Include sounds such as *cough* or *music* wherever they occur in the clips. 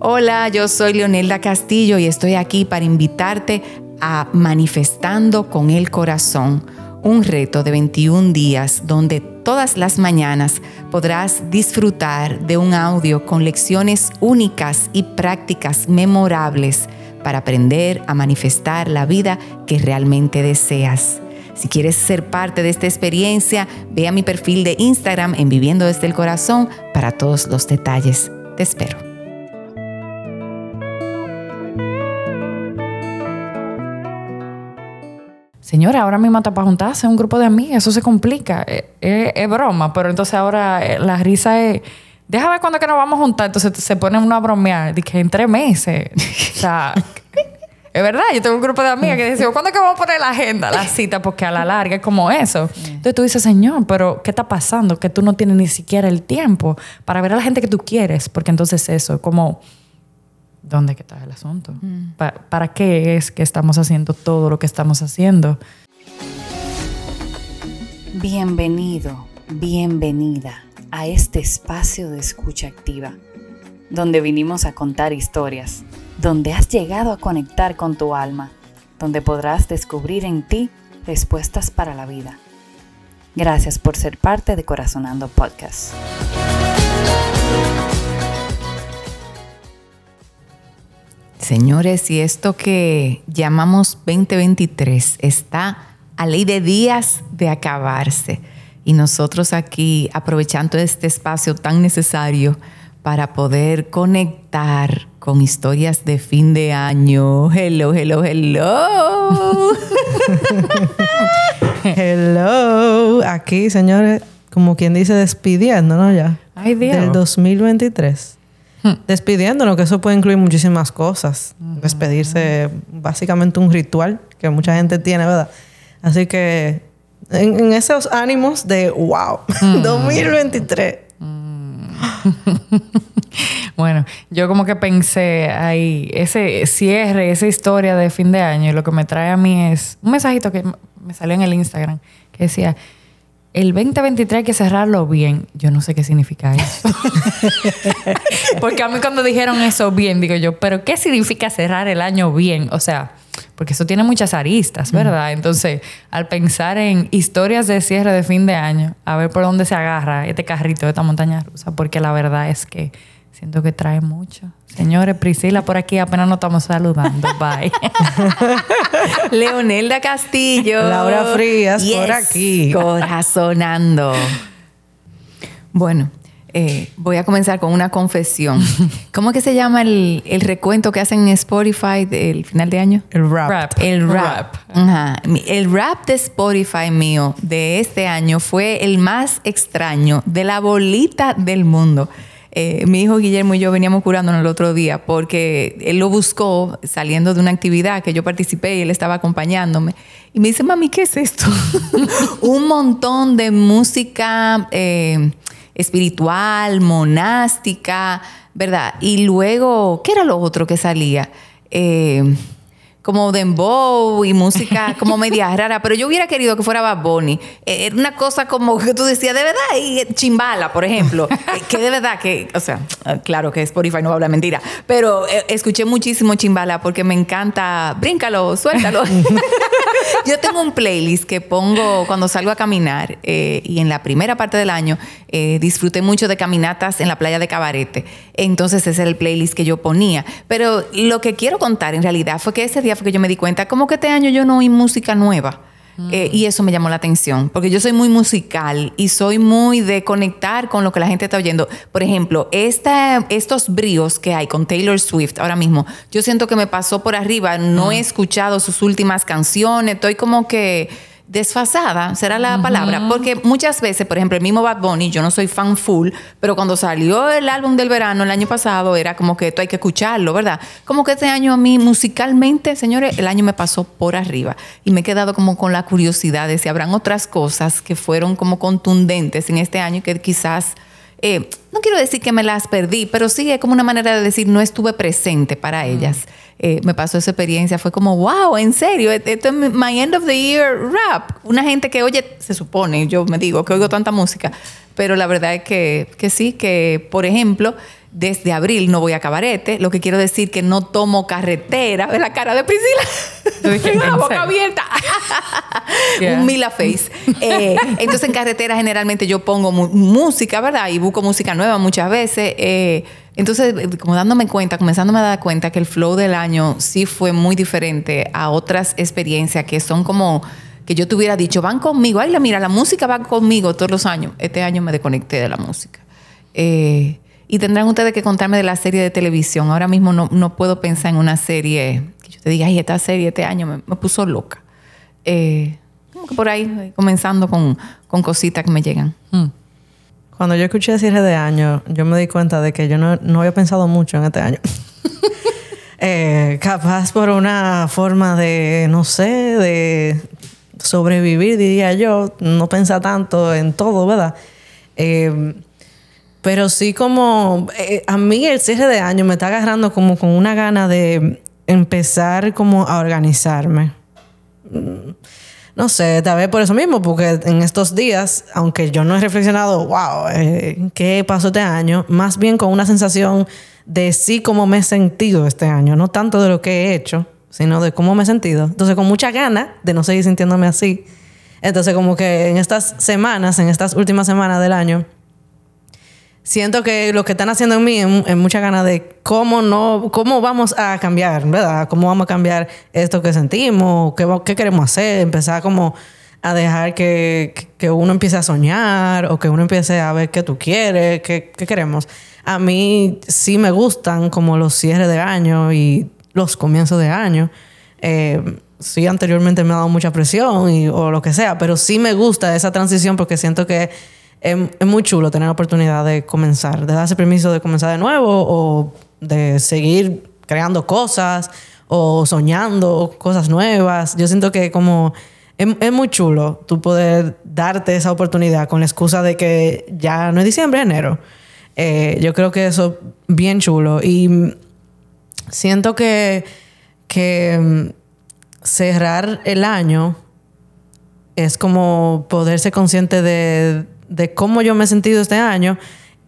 Hola, yo soy Leonelda Castillo y estoy aquí para invitarte a Manifestando con el Corazón, un reto de 21 días donde todas las mañanas podrás disfrutar de un audio con lecciones únicas y prácticas memorables para aprender a manifestar la vida que realmente deseas. Si quieres ser parte de esta experiencia, ve a mi perfil de Instagram en Viviendo desde el Corazón para todos los detalles. Te espero. Señora, ahora mismo está para juntarse un grupo de amigas, eso se complica. Eh, eh, es, broma, pero entonces ahora eh, la risa es. Déjame ver cuándo que nos vamos a juntar. Entonces se ponen uno a bromear. Que en tres meses. *laughs* o sea, es verdad. Yo tengo un grupo de amigas que dicen, ¿cuándo que vamos a poner la agenda, la cita? Porque a la larga es como eso. Entonces tú dices, Señor, pero ¿qué está pasando? Que tú no tienes ni siquiera el tiempo para ver a la gente que tú quieres. Porque entonces eso, como ¿dónde está el asunto? Mm. ¿Para qué es que estamos haciendo todo lo que estamos haciendo? Bienvenido, bienvenida a este espacio de escucha activa, donde vinimos a contar historias, donde has llegado a conectar con tu alma, donde podrás descubrir en ti respuestas para la vida. Gracias por ser parte de Corazonando Podcast. Señores, y esto que llamamos 2023 está a ley de días de acabarse. Y nosotros aquí aprovechando este espacio tan necesario para poder conectar con historias de fin de año. Hello, hello, hello. *laughs* hello. Aquí, señores, como quien dice, despidiéndonos ya. Ay, Dios. Del 2023. Despidiéndonos, que eso puede incluir muchísimas cosas. Despedirse, básicamente un ritual que mucha gente tiene, ¿verdad? Así que en, esos ánimos de wow, *laughs* 2023. *laughs* bueno, yo como que pensé ahí, ese cierre, esa historia de fin de año, y lo que me trae a mí es un mensajito que me salió en el Instagram que decía, el 2023 hay que cerrarlo bien. Yo no sé qué significa eso. *laughs* *laughs* porque a mí cuando dijeron eso bien, digo yo, pero ¿qué significa cerrar el año bien? O sea, porque eso tiene muchas aristas, ¿verdad? Entonces, al pensar en historias de cierre de fin de año, a ver por dónde se agarra este carrito de esta montaña rusa, porque la verdad es que siento que trae mucho. Señores, Priscila por aquí apenas nos estamos saludando. *laughs* Bye. *laughs* Leonelda Castillo. Laura Frías por aquí. Corazonando. Bueno, eh, voy a comenzar con una confesión. *laughs* ¿Cómo es que se llama el, recuento que hacen en Spotify del final de año? El rap. El rap. El rap de Spotify mío de este año fue el más extraño de la bolita del mundo. Eh, mi hijo Guillermo y yo veníamos curándonos el otro día porque él lo buscó saliendo de una actividad que yo participé y él estaba acompañándome. Y me dice, mami, ¿qué es esto? *laughs* Un montón de música eh, espiritual, monástica, ¿verdad? Y luego, ¿qué era lo otro que salía? Eh, como dembow y música *laughs* como media rara, pero yo hubiera querido que fuera Bad Bunny. Eh, era una cosa como que tú decías, de verdad, y chimbala, por ejemplo, *laughs* eh, que de verdad que, o sea, eh, claro que Spotify no va a hablar mentira, pero escuché muchísimo chimbala porque me encanta, bríncalo, suéltalo. *laughs* yo tengo un playlist que pongo cuando salgo a caminar y en la primera parte del año disfruté mucho de caminatas en la playa de Cabarete. Entonces ese era el playlist que yo ponía. Pero lo que quiero contar en realidad fue que ese día fue que yo me di cuenta, como que este año yo no oí música nueva. Eh, y eso me llamó la atención, porque yo soy muy musical y soy muy de conectar con lo que la gente está oyendo. Por ejemplo, esta, estos bríos que hay con Taylor Swift ahora mismo, yo siento que me pasó por arriba, no he escuchado sus últimas canciones, estoy como que desfasada, será la palabra, porque muchas veces, por ejemplo, el mismo Bad Bunny, yo no soy fan full, pero cuando salió el álbum del verano el año pasado era como que esto hay que escucharlo, ¿verdad? Como que este año a mí musicalmente, señores, el año me pasó por arriba y me he quedado como con la curiosidad de si habrán otras cosas que fueron como contundentes en este año que quizás eh, no quiero decir que me las perdí, pero sí es como una manera de decir no estuve presente para ellas. Eh, me pasó esa experiencia. Fue como, wow, en serio, e-, esto es my end of the year rap. Una gente que oye, se supone, yo me digo que oigo tanta música, pero la verdad es que, que sí, que por ejemplo, desde abril no voy a cabarete, lo que quiero decir que no tomo carretera. ¿Ves la cara de Priscila? Tengo *laughs* la boca abierta. *laughs* Un Mila Face. Eh, entonces en carretera generalmente yo pongo música, ¿verdad? Y busco música nueva muchas veces. Eh, entonces, como dándome cuenta, comenzándome a dar cuenta que el flow del año sí fue muy diferente a otras experiencias que son como que yo te hubiera dicho, van conmigo, ay, mira, la música va conmigo todos los años. Este año me desconecté de la música. Eh, y tendrán ustedes que contarme de la serie de televisión. Ahora mismo no, puedo pensar en una serie que yo te diga, ay, esta serie este año me, puso loca. Eh, como que por ahí, comenzando con, cositas que me llegan. Hmm. Cuando yo escuché cierre de año, yo me di cuenta de que yo no, había pensado mucho en este año. *laughs* Eh, capaz por una forma de, no sé, de sobrevivir, diría yo, no pensar tanto en todo, ¿verdad? Eh, pero sí como eh, a mí el cierre de año me está agarrando como con una gana de empezar como a organizarme. No sé, tal vez por eso mismo, porque en estos días, aunque yo no he reflexionado, wow, eh, ¿qué pasó este año? Más bien con una sensación de sí cómo me he sentido este año, no tanto de lo que he hecho, sino de cómo me he sentido. Entonces, con mucha gana de no seguir sintiéndome así. Entonces, como que en estas semanas, en estas últimas semanas del año, siento que lo que están haciendo en mí es, mucha ganas de cómo no, cómo vamos a cambiar, ¿verdad? Cómo vamos a cambiar esto que sentimos, qué, qué queremos hacer, empezar como a dejar que, que, uno empiece a soñar o que uno empiece a ver qué tú quieres, qué, qué queremos. A mí sí me gustan como los cierres de año y los comienzos de año. Eh, sí, anteriormente me ha dado mucha presión y, o lo que sea, pero sí me gusta esa transición porque siento que es, muy chulo tener la oportunidad de comenzar, de darse permiso de comenzar de nuevo o de seguir creando cosas o soñando cosas nuevas. Yo siento que como es, muy chulo tú poder darte esa oportunidad con la excusa de que ya no es diciembre, es enero. Eh, yo creo que eso es bien chulo y siento que, que mm, cerrar el año es como poder ser consciente de, de cómo yo me he sentido este año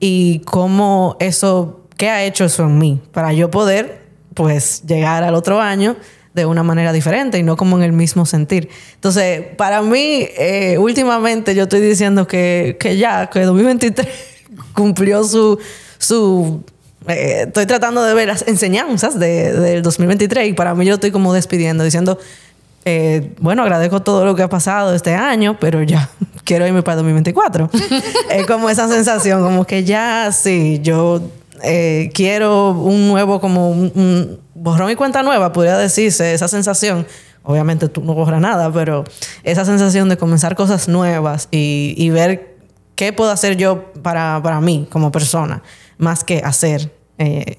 y cómo eso, qué ha hecho eso en mí, para yo poder, pues, llegar al otro año de una manera diferente y no como en el mismo sentir. Entonces, para mí, eh, últimamente yo estoy diciendo que, que ya, que 2023 *laughs* cumplió su... su eh, estoy tratando de ver las enseñanzas de, del 2023 y para mí yo estoy como despidiendo, diciendo eh, bueno, agradezco todo lo que ha pasado este año, pero ya *laughs* quiero irme para 2024. *laughs* es como esa sensación, como que ya sí, yo eh, quiero un nuevo, como un, borrón y cuenta nueva, podría decirse, esa sensación. Obviamente tú no borras nada, pero esa sensación de comenzar cosas nuevas y, ver qué puedo hacer yo para, para, mí como persona, más que hacer eh,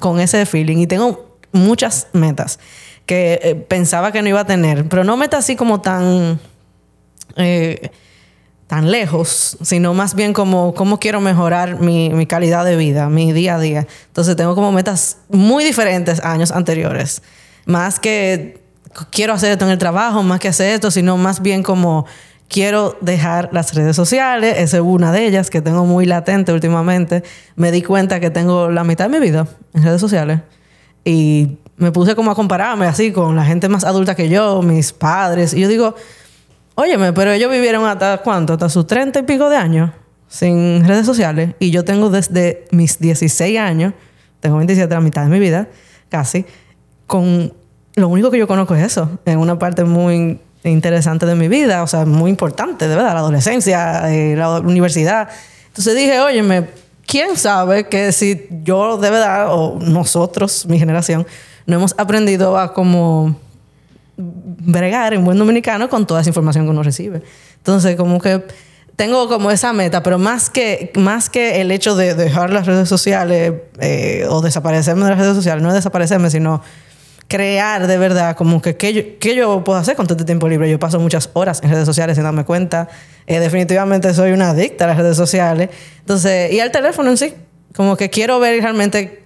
con ese feeling. Y tengo muchas metas que eh, pensaba que no iba a tener, pero no meta así como tan, eh, tan lejos, sino más bien como cómo quiero mejorar mi, calidad de vida, mi día a día. Entonces tengo como metas muy diferentes a años anteriores. Más que quiero hacer esto en el trabajo, más que hacer esto, sino más bien como quiero dejar las redes sociales. Esa es una de ellas que tengo muy latente últimamente. Me di cuenta que tengo la mitad de mi vida en redes sociales. Y me puse como a compararme así con la gente más adulta que yo, mis padres. Y yo digo, óyeme, pero ellos vivieron hasta cuánto, hasta sus treinta y pico de años sin redes sociales. Y yo tengo desde mis 16 años, tengo 27, la mitad de mi vida, casi, con lo único que yo conozco es eso, en una parte muy interesante de mi vida, o sea, muy importante, de verdad, la adolescencia, eh, la universidad. Entonces dije, óyeme, ¿quién sabe que si yo de verdad, o nosotros, mi generación, no hemos aprendido a como bregar en buen dominicano con toda esa información que uno recibe. Entonces, como que tengo como esa meta, pero más que, más que el hecho de dejar las redes sociales eh, o desaparecerme de las redes sociales, no desaparecerme, sino crear de verdad como que qué yo, yo puedo hacer con todo este tiempo libre. Yo paso muchas horas en redes sociales sin darme cuenta. Eh, definitivamente soy una adicta a las redes sociales. Entonces, y al teléfono en sí, como que quiero ver realmente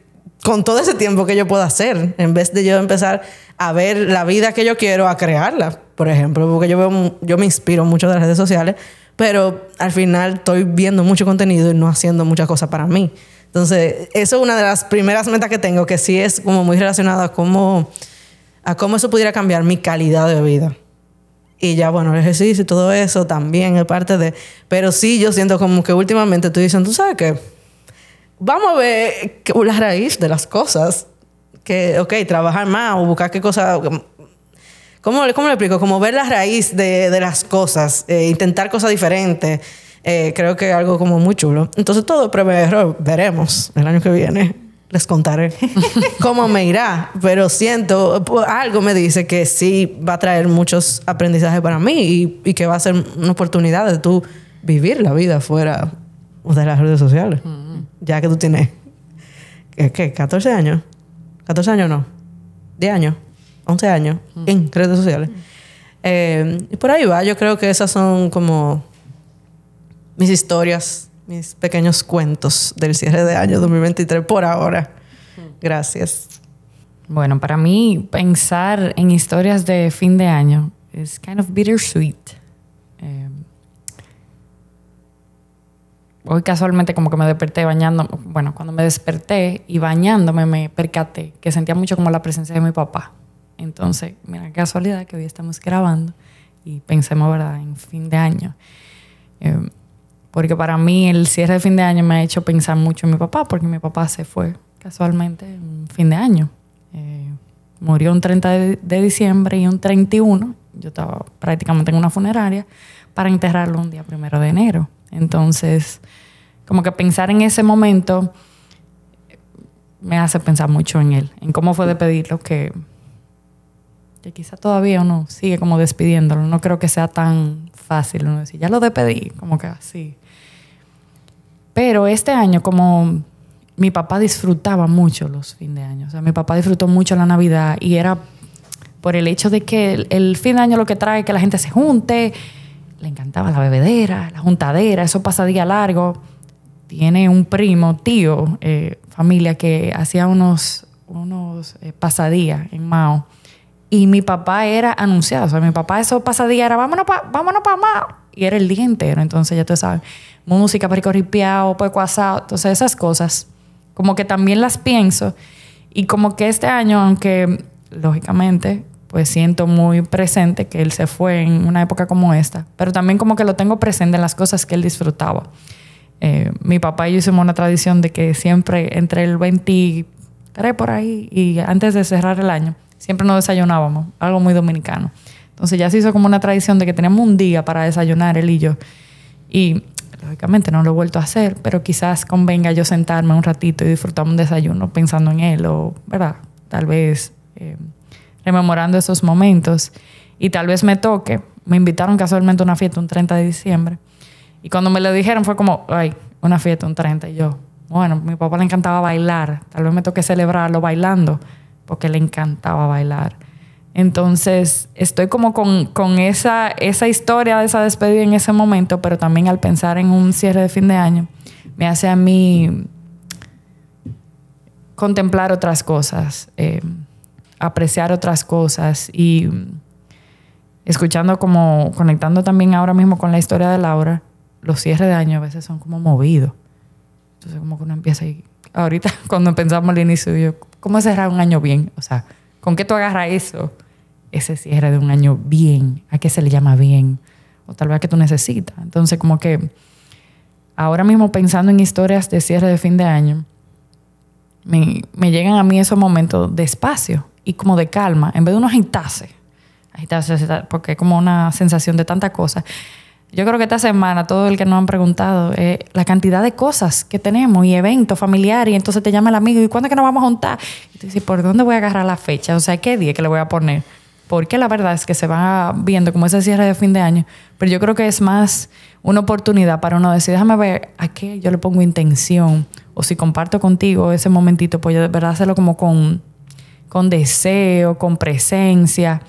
con todo ese tiempo que yo puedo hacer, en vez de yo empezar a ver la vida que yo quiero, a crearla, por ejemplo, porque yo, veo, yo me inspiro mucho de las redes sociales, pero al final estoy viendo mucho contenido y no haciendo muchas cosas para mí. Entonces, eso es una de las primeras metas que tengo, que sí es como muy relacionada a cómo, a cómo eso pudiera cambiar mi calidad de vida. Y ya, bueno, el ejercicio y todo eso también es parte de... Pero sí, yo siento como que últimamente estoy diciendo, tú sabes qué, vamos a ver la raíz de las cosas. Que, ok, trabajar más o buscar qué cosa... ¿Cómo, ¿Cómo le explico? Como ver la raíz de, de las cosas, eh, intentar cosas diferentes. Eh, creo que algo como muy chulo. Entonces todo prueba error. Veremos el año que viene. Les contaré *laughs* cómo me irá. Pero siento, algo me dice que sí va a traer muchos aprendizajes para mí y, y que va a ser una oportunidad de tú vivir la vida fuera de las redes sociales. Ya que tú tienes, ¿qué? 14 años. 14 años no. 10 años. 11 años en redes sociales. Eh, y por ahí va. Yo creo que esas son como mis historias, mis pequeños cuentos del cierre de año 2023 por ahora. Gracias. Bueno, para mí pensar en historias de fin de año es kind of bittersweet. Hoy casualmente como que me desperté bañando, bueno, cuando me desperté y bañándome me percaté que sentía mucho como la presencia de mi papá. Entonces, mira, casualidad que hoy estamos grabando y pensemos, ¿verdad?, en fin de año. Eh, porque para mí el cierre de fin de año me ha hecho pensar mucho en mi papá, porque mi papá se fue casualmente en fin de año. Eh, murió un 30 de, de, diciembre y un 31, yo estaba prácticamente en una funeraria, para enterrarlo un día primero de enero. Entonces, como que pensar en ese momento me hace pensar mucho en él, en cómo fue de pedirlo que, que quizá todavía uno sigue como despidiéndolo. No creo que sea tan fácil uno decir, ya lo despedí, como que así. Pero este año, como mi papá disfrutaba mucho los fines de año, o sea, mi papá disfrutó mucho la Navidad y era por el hecho de que el, el fin de año lo que trae es que la gente se junte, le encantaba la bebedera, la juntadera, eso pasa día largo. Tiene un primo, tío, eh, familia que hacía unos, unos eh, pasadías en Mao. Y mi papá era anunciado. O sea, mi papá esos pasadías era vámonos para vámonos pa Mao. Y era el día entero. Entonces, ya tú sabes, música, perico ripiao, pueco asado. Entonces, esas cosas, como que también las pienso. Y como que este año, aunque lógicamente pues siento muy presente que él se fue en una época como esta, pero también como que lo tengo presente en las cosas que él disfrutaba. Eh, mi papá y yo hicimos una tradición de que siempre entre el 23 por ahí y antes de cerrar el año, siempre nos desayunábamos, algo muy dominicano. Entonces ya se hizo como una tradición de que teníamos un día para desayunar él y yo. Y lógicamente no lo he vuelto a hacer, pero quizás convenga yo sentarme un ratito y disfrutar un desayuno pensando en él o, ¿verdad? Tal vez... Eh, rememorando esos momentos. Y tal vez me toque. Me invitaron casualmente a una fiesta un 30 de diciembre. Y cuando me lo dijeron fue como, ay, una fiesta un 30. Y yo, bueno, mi papá le encantaba bailar. Tal vez me toque celebrarlo bailando, porque le encantaba bailar. Entonces, estoy como con, con esa, esa historia de esa despedida en ese momento, pero también al pensar en un cierre de fin de año, me hace a mí contemplar otras cosas. Eh, apreciar otras cosas y escuchando como, conectando también ahora mismo con la historia de Laura, los cierres de año a veces son como movidos. Entonces como que uno empieza ahí, ahorita *laughs* cuando pensamos al inicio, yo, ¿cómo cerrar un año bien? O sea, ¿con qué tú agarras eso? Ese cierre de un año bien, ¿a qué se le llama bien? O tal vez a qué tú necesitas. Entonces como que ahora mismo pensando en historias de cierre de fin de año, me, me llegan a mí esos momentos de espacio y como de calma, en vez de uno agitarse, agitarse, porque es como una sensación de tanta cosa. Yo creo que esta semana, todo el que nos han preguntado, la cantidad de cosas que tenemos y eventos familiares, y entonces te llama el amigo, ¿y cuándo es que nos vamos a juntar? Y tú dices, ¿por dónde voy a agarrar la fecha? O sea, ¿qué día que le voy a poner? Porque la verdad es que se va viendo como ese cierre de fin de año, pero yo creo que es más una oportunidad para uno decir, déjame ver a qué yo le pongo intención, o si comparto contigo ese momentito, pues yo de verdad hacerlo como con con deseo, con presencia.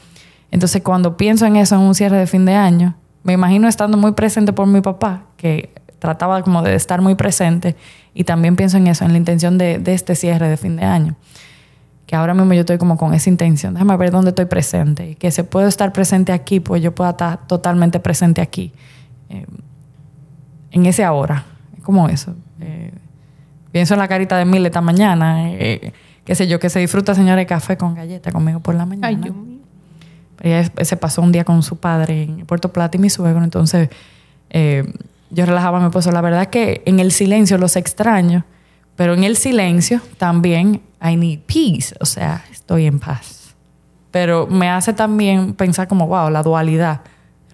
Entonces, cuando pienso en eso en un cierre de fin de año, me imagino estando muy presente por mi papá, que trataba como de estar muy presente y también pienso en eso, en la intención de, este cierre de fin de año que ahora mismo yo estoy como con esa intención, déjame ver dónde estoy presente y que se puede estar presente aquí, pues yo pueda estar totalmente presente aquí, eh, en ese ahora, como eso. Eh, pienso en la carita de Mil esta mañana, eh, qué sé yo, que se disfruta señora de café con galleta conmigo por la mañana. Ay, Dios mío. Ella se pasó un día con su padre en Puerto Plata y mi suegro, entonces yo relajaba a mi esposo. La verdad es que en el silencio los extraño, pero en el silencio también I need peace, o sea, estoy en paz. Pero me hace también pensar como, wow, la dualidad,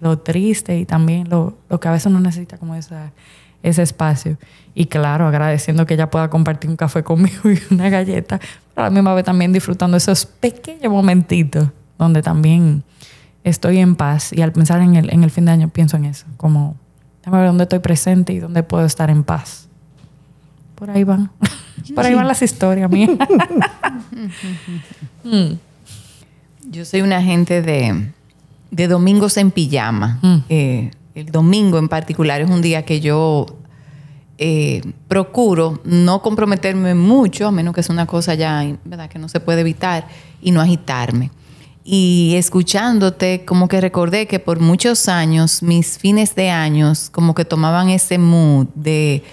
lo triste y también lo, lo que a veces uno necesita como esa, ese espacio. Y claro, agradeciendo que ella pueda compartir un café conmigo *laughs* y una galleta, pero a la misma vez también disfrutando esos pequeños momentitos donde también estoy en paz. Y al pensar en el, en el fin de año pienso en eso, como, déjame ver dónde estoy presente y dónde puedo estar en paz. Por ahí van. *laughs* Por ahí van las historias mías. *laughs* Mm. Yo soy una gente de, de domingos en pijama. Mm. Eh, el domingo en particular es un día que yo eh, procuro no comprometerme mucho, a menos que sea una cosa ya, ¿verdad? Que no se puede evitar, y no agitarme. Y escuchándote, como que recordé que por muchos años, mis fines de años, como que tomaban ese mood de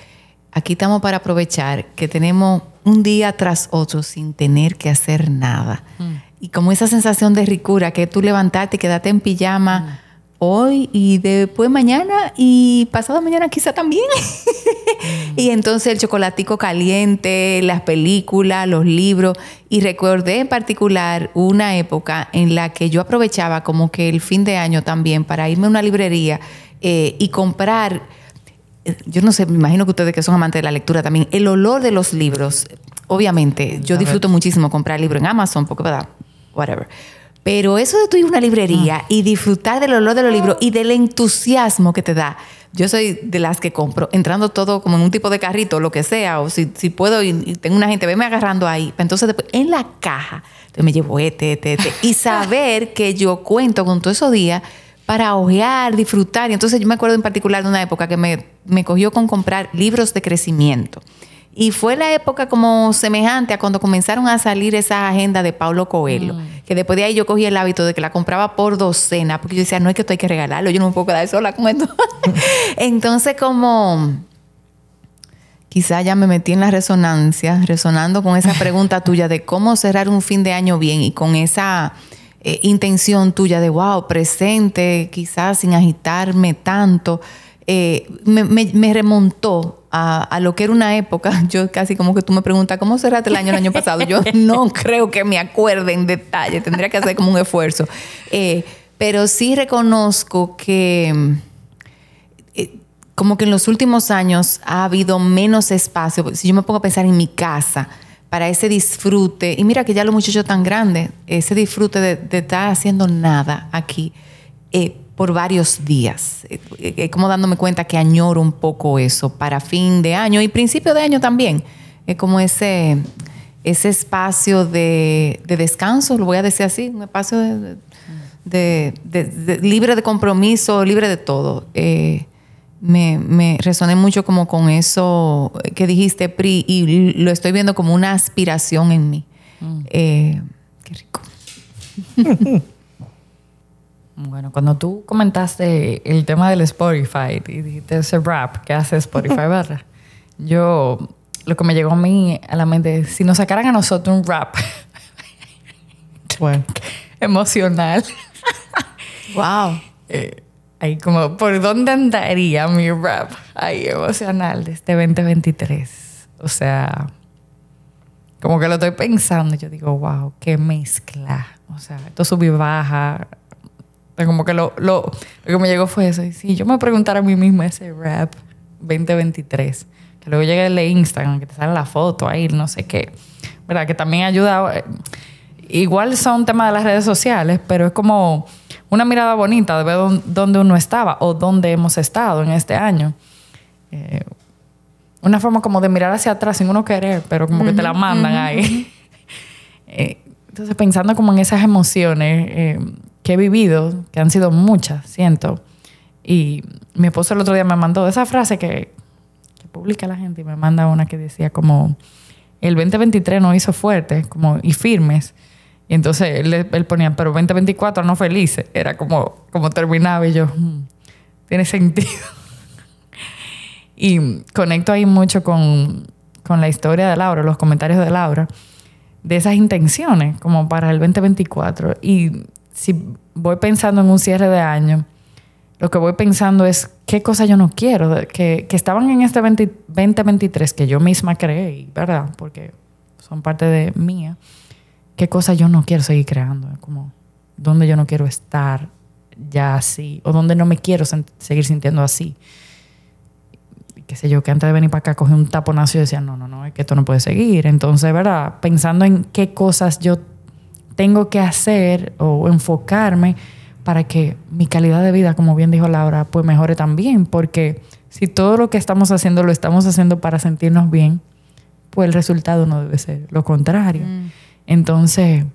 aquí estamos para aprovechar que tenemos un día tras otro sin tener que hacer nada. Mm. Y como esa sensación de ricura, que tú levantarte y quedarte en pijama mm. Hoy y después mañana y pasado mañana quizá también. *laughs* Y entonces el chocolatico caliente, las películas, los libros. Y recordé en particular una época en la que yo aprovechaba como que el fin de año también para irme a una librería eh, y comprar yo no sé, me imagino que ustedes que son amantes de la lectura también, el olor de los libros, obviamente, yo disfruto muchísimo comprar libros en Amazon, porque, ¿verdad? Whatever. Pero eso de tú ir a una librería ah. y disfrutar del olor de los libros y del entusiasmo que te da. Yo soy de las que compro, entrando todo como en un tipo de carrito, lo que sea, o si, si puedo y, tengo una gente, veme agarrando ahí. Entonces, después, en la caja, me llevo este, este, este. Y *laughs* saber que yo cuento con todos esos días para ojear, disfrutar. Y entonces yo me acuerdo en particular de una época que me, me cogió con comprar libros de crecimiento. Y fue la época como semejante a cuando comenzaron a salir esa agenda de Paulo Coelho, mm. que después de ahí yo cogí el hábito de que la compraba por docena, porque yo decía, no es que esto hay que regalarlo, yo no me puedo quedar sola con esto. *laughs* Entonces como quizá ya me metí en la resonancia, resonando con esa pregunta *laughs* tuya de cómo cerrar un fin de año bien y con esa eh, intención tuya de, wow, presente, quizás sin agitarme tanto, eh, me, remontó a, lo que era una época. *laughs* Yo casi como que tú me preguntas, ¿cómo cerraste el año el año pasado? Yo *laughs* no creo que me acuerde en detalle, tendría que hacer como un esfuerzo. Eh, pero sí reconozco que como que en los últimos años ha habido menos espacio. Si yo me pongo a pensar en mi casa, para ese disfrute. Y mira que ya los muchachos tan grandes, ese disfrute de, estar haciendo nada aquí eh, por varios días. Es eh, eh, como dándome cuenta que añoro un poco eso para fin de año y principio de año también. Es como ese, ese espacio de, descanso, lo voy a decir así, un espacio de, libre de compromiso, libre de todo me, me, resoné mucho como con eso que dijiste, Pri, y lo estoy viendo como una aspiración en mí. Mm. Eh, qué rico. *laughs* bueno, cuando tú comentaste el tema del Spotify y dijiste ese rap que hace Spotify, ¿verdad? Yo, lo que me llegó a mí a la mente es, si nos sacaran a nosotros un rap *laughs* bueno. emocional. wow. *laughs* Eh, Ahí como, ¿por dónde andaría mi rap ahí emocional de este 2023? O sea, como que lo estoy pensando. Yo digo, wow, qué mezcla. O sea, esto sube y baja. Como que lo, lo, que me llegó fue eso. Y si yo me preguntara a mí misma ese rap 2023, que luego llega el de Instagram, que te sale la foto ahí, no sé qué, ¿verdad? Que también ayuda. Eh, igual son temas de las redes sociales, pero es como una mirada bonita de ver dónde uno estaba o dónde hemos estado en este año. Eh, una forma como de mirar hacia atrás sin uno querer, pero como que te la mandan ahí. *laughs* Eh, entonces, pensando como en esas emociones eh, que he vivido, que han sido muchas, siento, Y mi esposo el otro día me mandó esa frase que, que publica la gente y me manda una que decía como el 2023 no hizo fuerte como, y firmes. Y entonces él, ponía, pero 2024 no felices. Era como, como terminaba y yo, hmm, tiene sentido. *laughs* y conecto ahí mucho con, con la historia de Laura, los comentarios de Laura, de esas intenciones como para el 2024. Y si voy pensando en un cierre de año, lo que voy pensando es qué cosas yo no quiero, que, que estaban en este 2023 que yo misma creé, ¿verdad? Porque son parte de mía. ¿Qué cosas yo no quiero seguir creando? Como dónde yo no quiero estar ya así, o dónde no me quiero seguir sintiendo así. Qué sé yo, que antes de venir para acá cogí un taponazo y decía, no, no, no, es que esto no puede seguir. Entonces, ¿verdad? Pensando en qué cosas yo tengo que hacer o enfocarme para que mi calidad de vida, como bien dijo Laura, pues mejore también, porque si todo lo que estamos haciendo lo estamos haciendo para sentirnos bien, pues el resultado no debe ser lo contrario. Mm. Entonces,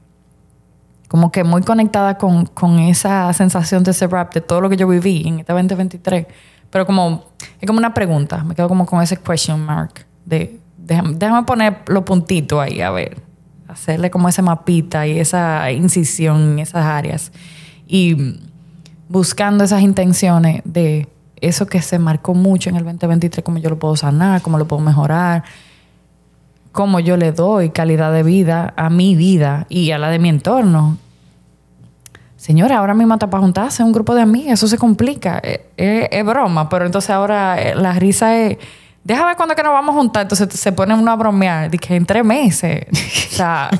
como que muy conectada con, esa sensación de ese rap, de todo lo que yo viví en este 2023, pero como, es como una pregunta, me quedo como con ese question mark, de déjame, déjame poner los puntitos ahí, a ver, hacerle como ese mapita y esa incisión en esas áreas y buscando esas intenciones de eso que se marcó mucho en el 2023, cómo yo lo puedo sanar, cómo lo puedo mejorar, cómo yo le doy calidad de vida a mi vida y a la de mi entorno. Señora, ahora mismo está para juntarse un grupo de amigas, eso se complica. Es, broma, pero entonces ahora eh, la risa es, déjame ver cuándo que nos vamos a juntar. Entonces se ponen una a bromear, que en tres meses. *laughs* o sea,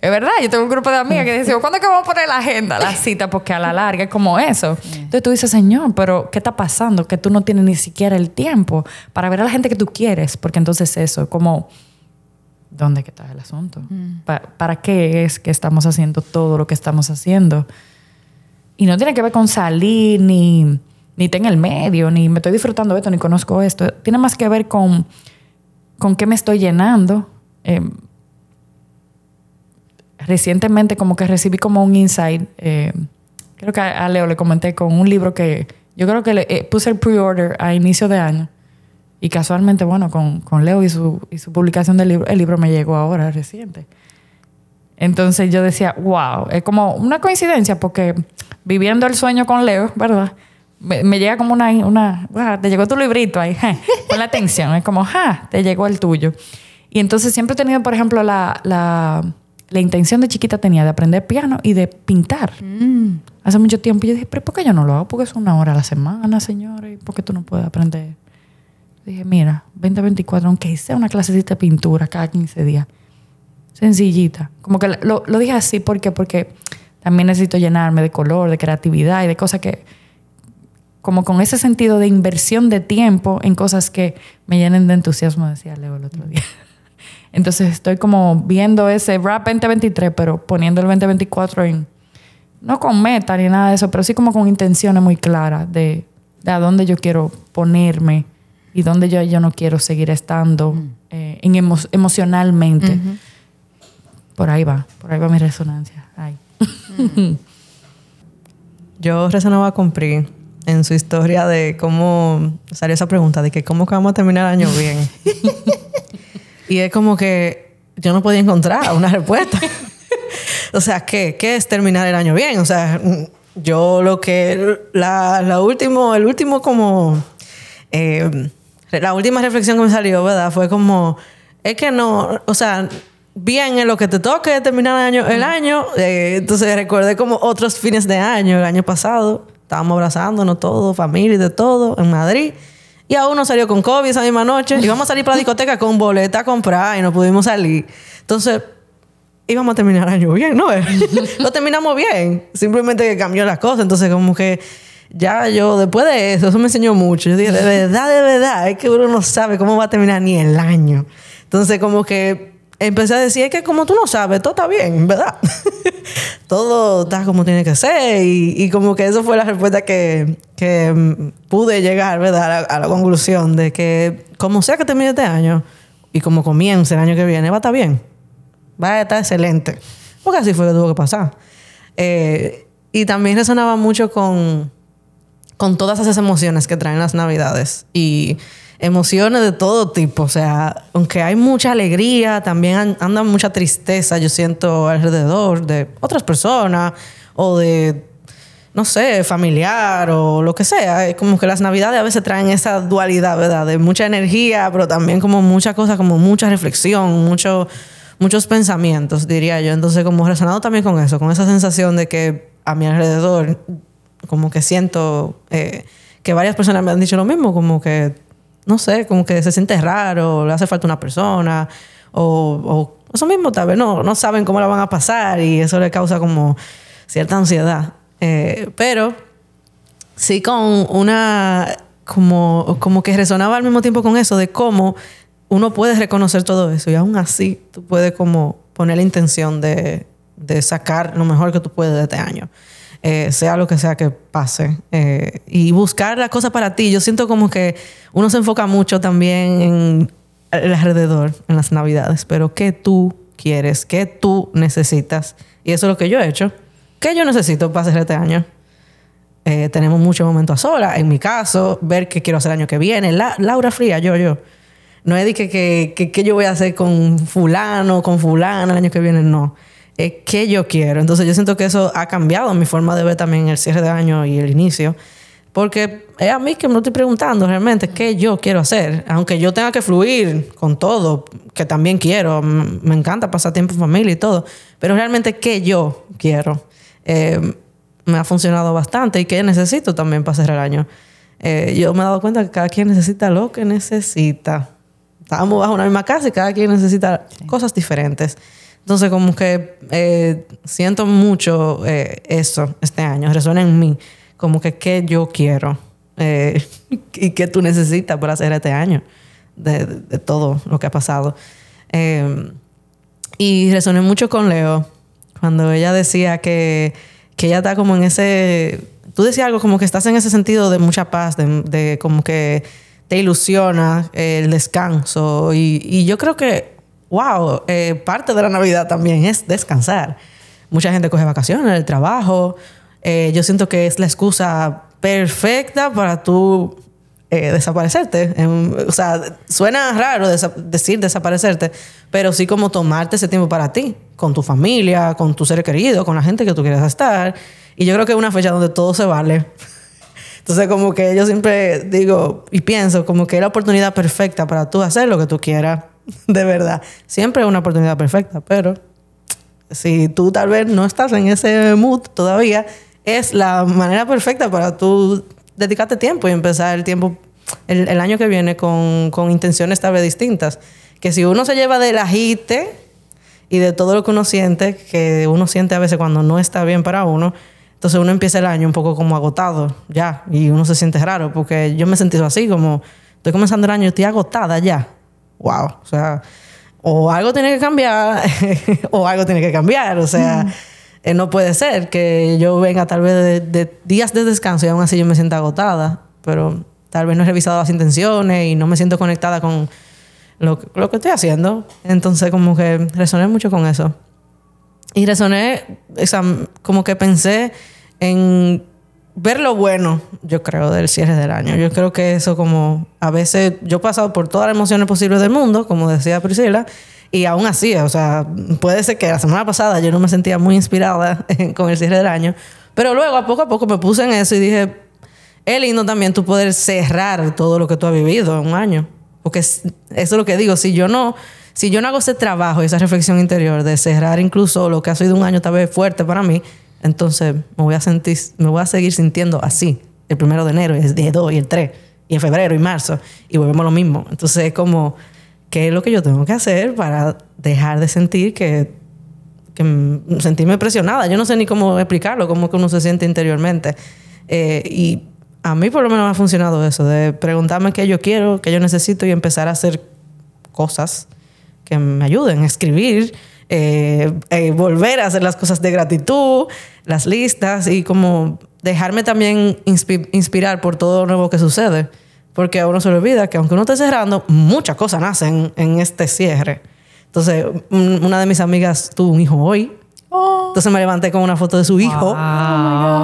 es verdad, yo tengo un grupo de amigas que dicen, ¿cuándo es que vamos a poner la agenda, la cita? Porque a la larga es como eso. Entonces tú dices, Señor, pero ¿qué está pasando? Que tú no tienes ni siquiera el tiempo para ver a la gente que tú quieres. Porque entonces eso, como, ¿dónde está el asunto? Mm. ¿Para, qué es que estamos haciendo todo lo que estamos haciendo? Y no tiene que ver con salir, ni, ni en el medio, ni me estoy disfrutando esto, ni conozco esto. Tiene más que ver con, con qué me estoy llenando. Eh, recientemente como que recibí como un insight, eh, creo que a Leo le comenté con un libro que yo creo que le, eh, puse el pre-order a inicio de año y casualmente, bueno, con, con Leo y su, y su publicación del libro, el libro me llegó ahora reciente. Entonces yo decía, wow, es como una coincidencia porque viviendo el sueño con Leo, ¿verdad? Me, llega como una, una te llegó tu librito ahí, *laughs* con la atención, es como, ja, te llegó el tuyo. Y entonces siempre he tenido, por ejemplo, la, la la intención de chiquita tenía de aprender piano y de pintar. Mm. Hace mucho tiempo yo dije, pero ¿por qué yo no lo hago? Porque es una hora a la semana, señores. ¿Y por qué tú no puedes aprender? Dije, mira, 2024, aunque sea una clasecita de pintura cada 15 días. Sencillita. Como que lo, lo dije así porque, porque también necesito llenarme de color, de creatividad y de cosas que, como con ese sentido de inversión de tiempo en cosas que me llenen de entusiasmo, decía Leo el otro día. *laughs* Entonces estoy como viendo ese rap 2023, pero poniendo el 2024 en, no con meta ni nada de eso, pero sí como con intenciones muy claras de, a dónde yo quiero ponerme y dónde yo, yo no quiero seguir estando mm. eh, en emocionalmente. Por ahí va, por ahí va mi resonancia. Mm. *laughs* yo resonaba con Pri en su historia de cómo salió esa pregunta de que cómo vamos a terminar el año bien. *laughs* Y es como que yo no podía encontrar una respuesta. o sea, ¿qué? ¿qué es terminar el año bien? O sea, yo lo que, la, la último, el último como, eh, la última reflexión que me salió, ¿verdad? Fue como, es que no, o sea, bien en lo que te toque terminar el año, el año. Eh, entonces recordé como otros fines de año, el año pasado, estábamos abrazándonos todos, familia y de todo, en Madrid. Y aún no salió con COVID esa misma noche. Íbamos a salir para la discoteca con boleta a comprar y no pudimos salir. Entonces, íbamos a terminar el año bien, ¿no? *laughs* Lo terminamos bien. Simplemente que cambió las cosas. Entonces, como que ya yo, después de eso, eso me enseñó mucho. Yo dije, de verdad, de verdad, es que uno no sabe cómo va a terminar ni el año. Entonces, como que empecé a decir, es que como tú no sabes, todo está bien, ¿verdad? *laughs* todo está como tiene que ser. Y, como que eso fue la respuesta que, mm, pude llegar, ¿verdad? A la, conclusión de que como sea que termine este año y como comience el año que viene, va a estar bien. Va a estar excelente. Porque así fue que tuvo que pasar. Eh, y también resonaba mucho con, con todas esas emociones que traen las navidades. Y emociones de todo tipo. O sea, aunque hay mucha alegría, también anda mucha tristeza, yo siento alrededor de otras personas o de, no sé, familiar o lo que sea. Es como que las navidades a veces traen esa dualidad, ¿verdad? De mucha energía, pero también como mucha cosa, como mucha reflexión, mucho, muchos pensamientos, diría yo. Entonces, como resonado también con eso, con esa sensación de que a mi alrededor, como que siento eh, que varias personas me han dicho lo mismo, como que no sé, como que se siente raro, le hace falta una persona, o, eso mismo tal vez no, no saben cómo la van a pasar y eso le causa como cierta ansiedad. Eh, pero sí con una, como, como que resonaba al mismo tiempo con eso, de cómo uno puede reconocer todo eso y aún así tú puedes como poner la intención de, de sacar lo mejor que tú puedes de este año. Eh, sea lo que sea que pase. Eh, y buscar la cosa para ti. Yo siento como que uno se enfoca mucho también en el alrededor, en las navidades, pero ¿qué tú quieres? ¿Qué tú necesitas? Y eso es lo que yo he hecho. ¿Qué yo necesito para hacer este año? Eh, tenemos muchos momentos a solas. En mi caso, ver qué quiero hacer el año que viene. La, Laura Fría, yo, yo. No es de que, que, que, yo voy a hacer con fulano, con fulana el año que viene, no es qué yo quiero. Entonces yo siento que eso ha cambiado mi forma de ver también el cierre de año y el inicio. Porque es a mí que me lo estoy preguntando realmente qué yo quiero hacer. Aunque yo tenga que fluir con todo, que también quiero. Me encanta pasar tiempo en familia y todo. Pero realmente qué yo quiero. Eh, me ha funcionado bastante y qué necesito también para cerrar el año. Eh, yo me he dado cuenta que cada quien necesita lo que necesita. Estamos bajo una misma casa y cada quien necesita cosas diferentes. Entonces, como que eh, siento mucho eh, eso este año, resuena en mí, como que qué yo quiero eh, *laughs* y qué tú necesitas para hacer este año, de, todo lo que ha pasado. y resoné mucho con Leo, cuando ella decía que, que, ella está como en ese, tú decías algo como que estás en ese sentido de mucha paz, de, de como que te ilusiona el descanso, y, y yo creo que wow, eh, parte de la Navidad también es descansar. Mucha gente coge vacaciones, el trabajo. Eh, yo siento que es la excusa perfecta para tú eh, desaparecerte. o sea, suena raro decir desaparecerte, pero sí como tomarte ese tiempo para ti, con tu familia, con tu ser querido, con la gente que tú quieres estar. Y yo creo que es una fecha donde todo se vale. *laughs* Entonces, como que yo siempre digo y pienso como que es la oportunidad perfecta para tú hacer lo que tú quieras *laughs* de verdad. Siempre es una oportunidad perfecta, pero si tú tal vez no estás en ese mood todavía, es la manera perfecta para tú dedicarte tiempo y empezar el tiempo, el, año que viene con, con, intenciones tal vez distintas. Que si uno se lleva del agite y de todo lo que uno siente, que uno siente a veces cuando no está bien para uno, entonces uno empieza el año un poco como agotado ya y uno se siente raro porque yo me he sentido así, como estoy comenzando el año y estoy agotada ya wow, o sea, o algo tiene que cambiar *laughs* o algo tiene que cambiar, o sea, eh, no puede ser que yo venga tal vez de, días de descanso y aún así yo me sienta agotada, pero tal vez no he revisado las intenciones y no me siento conectada con lo, lo que estoy haciendo, entonces como que resoné mucho con eso. Y resoné, o sea, como que pensé en ver lo bueno, yo creo, del cierre del año. Yo creo que eso como a veces yo he pasado por todas las emociones posibles del mundo, como decía Priscila, y aún así, o sea, puede ser que la semana pasada yo no me sentía muy inspirada *laughs* con el cierre del año, pero luego a poco a poco me puse en eso y dije, es lindo también tú poder cerrar todo lo que tú has vivido en un año, porque eso es lo que digo, si yo no si yo no hago ese trabajo esa reflexión interior de cerrar incluso lo que ha sido un año tal vez fuerte para mí, entonces me voy a sentir, me voy a seguir sintiendo así. El primero de enero, y el 2 y el 3, y en febrero y marzo, y volvemos lo mismo. Entonces es como, ¿qué es lo que yo tengo que hacer para dejar de sentir que, que sentirme presionada? Yo no sé ni cómo explicarlo, cómo que uno se siente interiormente. Eh, y a mí por lo menos me ha funcionado eso, de preguntarme qué yo quiero, qué yo necesito y empezar a hacer cosas que me ayuden, a escribir, eh, eh, volver a hacer las cosas de gratitud, las listas y como dejarme también inspirar por todo lo nuevo que sucede. Porque a uno se le olvida que aunque uno esté cerrando, muchas cosas nacen en este cierre. Entonces, una de mis amigas tuvo un hijo hoy. Oh. Entonces me levanté con una foto de su hijo.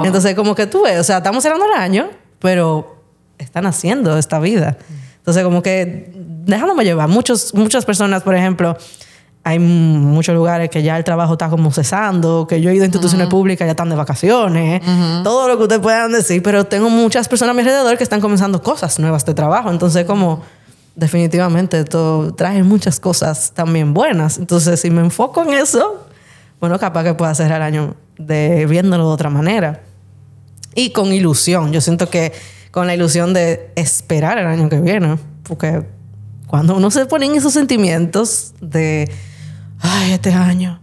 Entonces, como que tú ves, o sea, estamos cerrando el año, pero están haciendo esta vida. Entonces, como que dejándome llevar. Muchos, muchas personas, por ejemplo, hay muchos lugares que ya el trabajo está como cesando, que yo he ido a instituciones públicas, ya están de vacaciones, todo lo que ustedes puedan decir, pero tengo muchas personas a mi alrededor que están comenzando cosas nuevas de trabajo. Entonces, como definitivamente esto trae muchas cosas también buenas. Entonces, si me enfoco en eso, bueno, capaz que pueda cerrar el año de, viéndolo de otra manera. Y con ilusión. Yo siento que con la ilusión de esperar el año que viene. Porque cuando uno se pone en esos sentimientos de, ay, este año,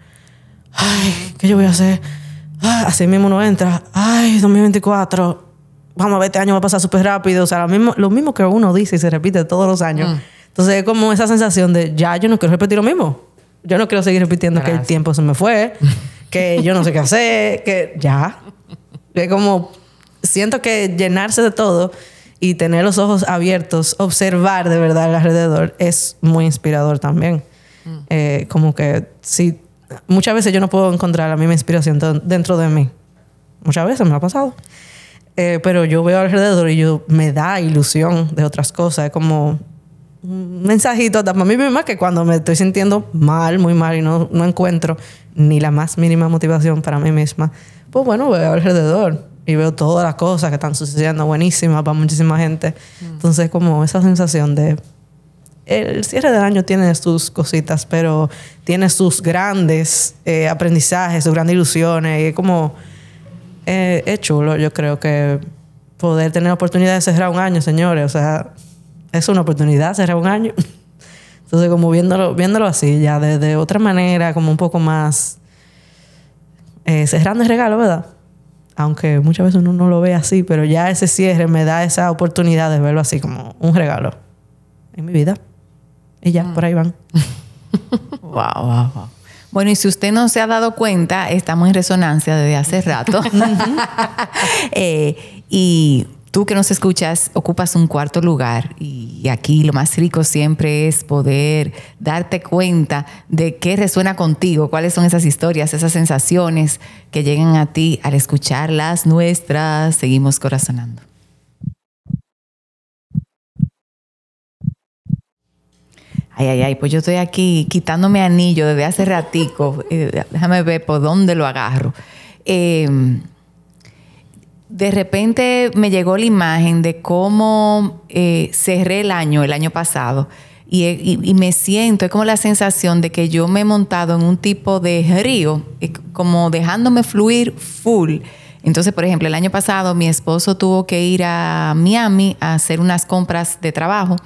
ay, ¿qué yo voy a hacer? así mismo uno entra, ay, 2024, vamos a ver, este año va a pasar súper rápido. O sea, lo mismo, lo mismo que uno dice y se repite todos los años. Mm. Entonces es como esa sensación de, ya, yo no quiero repetir lo mismo. Yo no quiero seguir repitiendo que el tiempo se me fue, que yo no sé qué hacer, que ya. Es como siento que llenarse de todo y tener los ojos abiertos, observar de verdad alrededor, es muy inspirador también. Mm. Eh, como que sí, muchas veces yo no puedo encontrar la misma inspiración dentro de mí. Muchas veces me ha pasado. Eh, pero yo veo alrededor y yo me da ilusión de otras cosas. Es como un mensajito para mí misma que cuando me estoy sintiendo mal, muy mal y no, no encuentro ni la más mínima motivación para mí misma, pues bueno, veo alrededor y veo todas las cosas que están sucediendo buenísimas para muchísima gente. Mm. Entonces, como esa sensación de. El cierre del año tiene sus cositas, pero tiene sus grandes eh, aprendizajes, sus grandes ilusiones. Y es como. Eh, es chulo, yo creo que poder tener la oportunidad de cerrar un año, señores. O sea, es una oportunidad cerrar un año. *laughs* Entonces, como viéndolo, viéndolo así, ya de, otra manera, como un poco más. Eh, cerrando el regalo, ¿verdad? aunque muchas veces uno no lo ve así, pero ya ese cierre me da esa oportunidad de verlo así como un regalo en mi vida. Y ya, por ahí van. *laughs* wow, wow, wow. Bueno, y si usted no se ha dado cuenta, estamos en resonancia desde hace rato. *laughs* *laughs* Eh, y Tú que nos escuchas, ocupas un cuarto lugar y aquí lo más rico siempre es poder darte cuenta de qué resuena contigo, cuáles son esas historias, esas sensaciones que llegan a ti al escuchar las nuestras. Seguimos corazonando. Ay, ay, ay, pues yo estoy aquí quitándome anillo desde hace ratico. Eh, déjame ver por dónde lo agarro. Eh, de repente me llegó la imagen de cómo eh, cerré el año, el año pasado, y, me siento, es como la sensación de que yo me he montado en un tipo de río, eh, como dejándome fluir full. Entonces, por ejemplo, el año pasado mi esposo tuvo que ir a Miami a hacer unas compras de trabajo.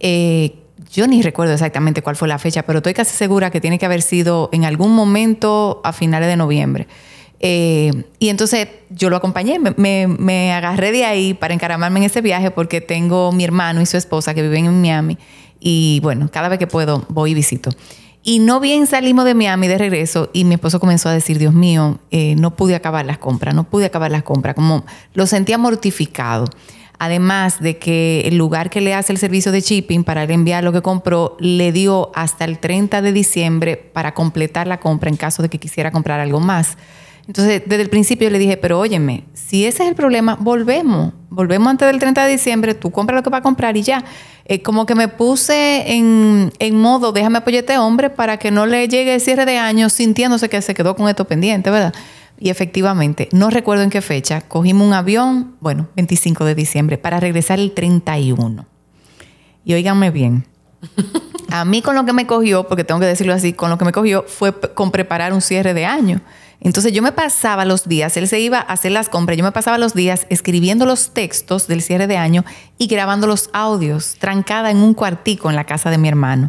Eh, yo ni recuerdo exactamente cuál fue la fecha, pero estoy casi segura que tiene que haber sido en algún momento a finales de noviembre. Eh, y entonces yo lo acompañé, me, agarré de ahí para encaramarme en ese viaje porque tengo mi hermano y su esposa que viven en Miami y bueno, cada vez que puedo voy y visito. Y no bien salimos de Miami de regreso y mi esposo comenzó a decir, Dios mío, eh, no pude acabar las compras, no pude acabar las compras, como lo sentía mortificado. Además de que el lugar que le hace el servicio de shipping para enviar lo que compró le dio hasta el 30 de diciembre para completar la compra en caso de que quisiera comprar algo más. Entonces, desde el principio le dije, pero óyeme, si ese es el problema, volvemos. Volvemos antes del 30 de diciembre, tú compras lo que vas a comprar y ya. Eh, como que me puse en, modo, déjame apoyar este hombre para que no le llegue el cierre de año sintiéndose que se quedó con esto pendiente, ¿verdad? Y efectivamente, no recuerdo en qué fecha, cogimos un avión, bueno, 25 de diciembre, para regresar el 31. Y óiganme bien, a mí con lo que me cogió, porque tengo que decirlo así, con lo que me cogió fue con preparar un cierre de año. Entonces yo me pasaba los días, él se iba a hacer las compras, yo me pasaba los días escribiendo los textos del cierre de año y grabando los audios, trancada en un cuartico en la casa de mi hermano.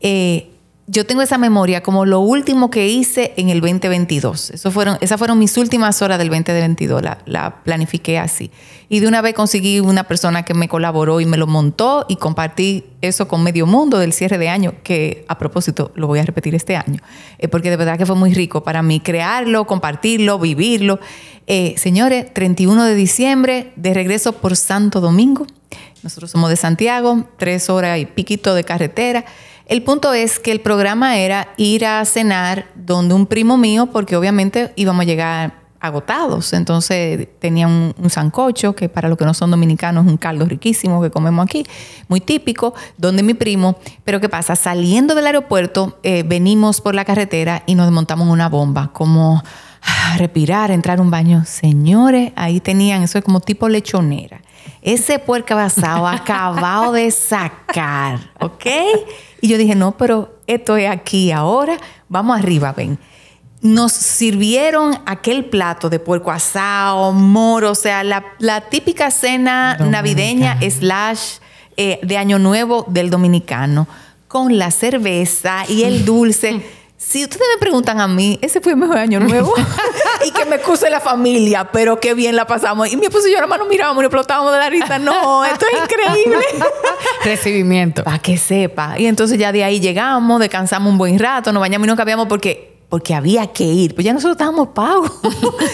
Eh, yo tengo esa memoria como lo último que hice en el 2022. Eso fueron, esas fueron mis últimas horas del 2022. La, la planifiqué así. Y de una vez conseguí una persona que me colaboró y me lo montó y compartí eso con medio mundo del cierre de año, que a propósito lo voy a repetir este año, eh, porque de verdad que fue muy rico para mí crearlo, compartirlo, vivirlo. Eh, señores, 31 de diciembre, de regreso por Santo Domingo. Nosotros somos de Santiago, tres horas y piquito de carretera. El punto es que el programa era ir a cenar donde un primo mío, porque obviamente íbamos a llegar agotados. Entonces tenía un, sancocho, que para los que no son dominicanos es un caldo riquísimo que comemos aquí, muy típico, donde mi primo, pero ¿qué pasa? Saliendo del aeropuerto, eh, venimos por la carretera y nos desmontamos una bomba, como ah, respirar, entrar a un baño. Señores, ahí tenían, eso es como tipo lechonera. Ese puerco basado acabado de sacar, ¿ok? Y yo dije, no, pero esto es aquí ahora, vamos arriba, ven nos sirvieron aquel plato de puerco asado, moro, o sea, la, típica cena navideña slash eh, de Año Nuevo del dominicano, con la cerveza y el dulce. *laughs* Si ustedes me preguntan a mí, ese fue el mejor año nuevo. *laughs* *laughs* y que me excuse la familia, pero qué bien la pasamos. Y mi esposo y yo más nos mirábamos y explotábamos de la risa. No, esto es increíble. *laughs* Recibimiento. Para que sepa. Y entonces ya de ahí llegamos, descansamos un buen rato, nos bañamos y no cambiamos porque porque había que ir. Pues ya nosotros estábamos pagos.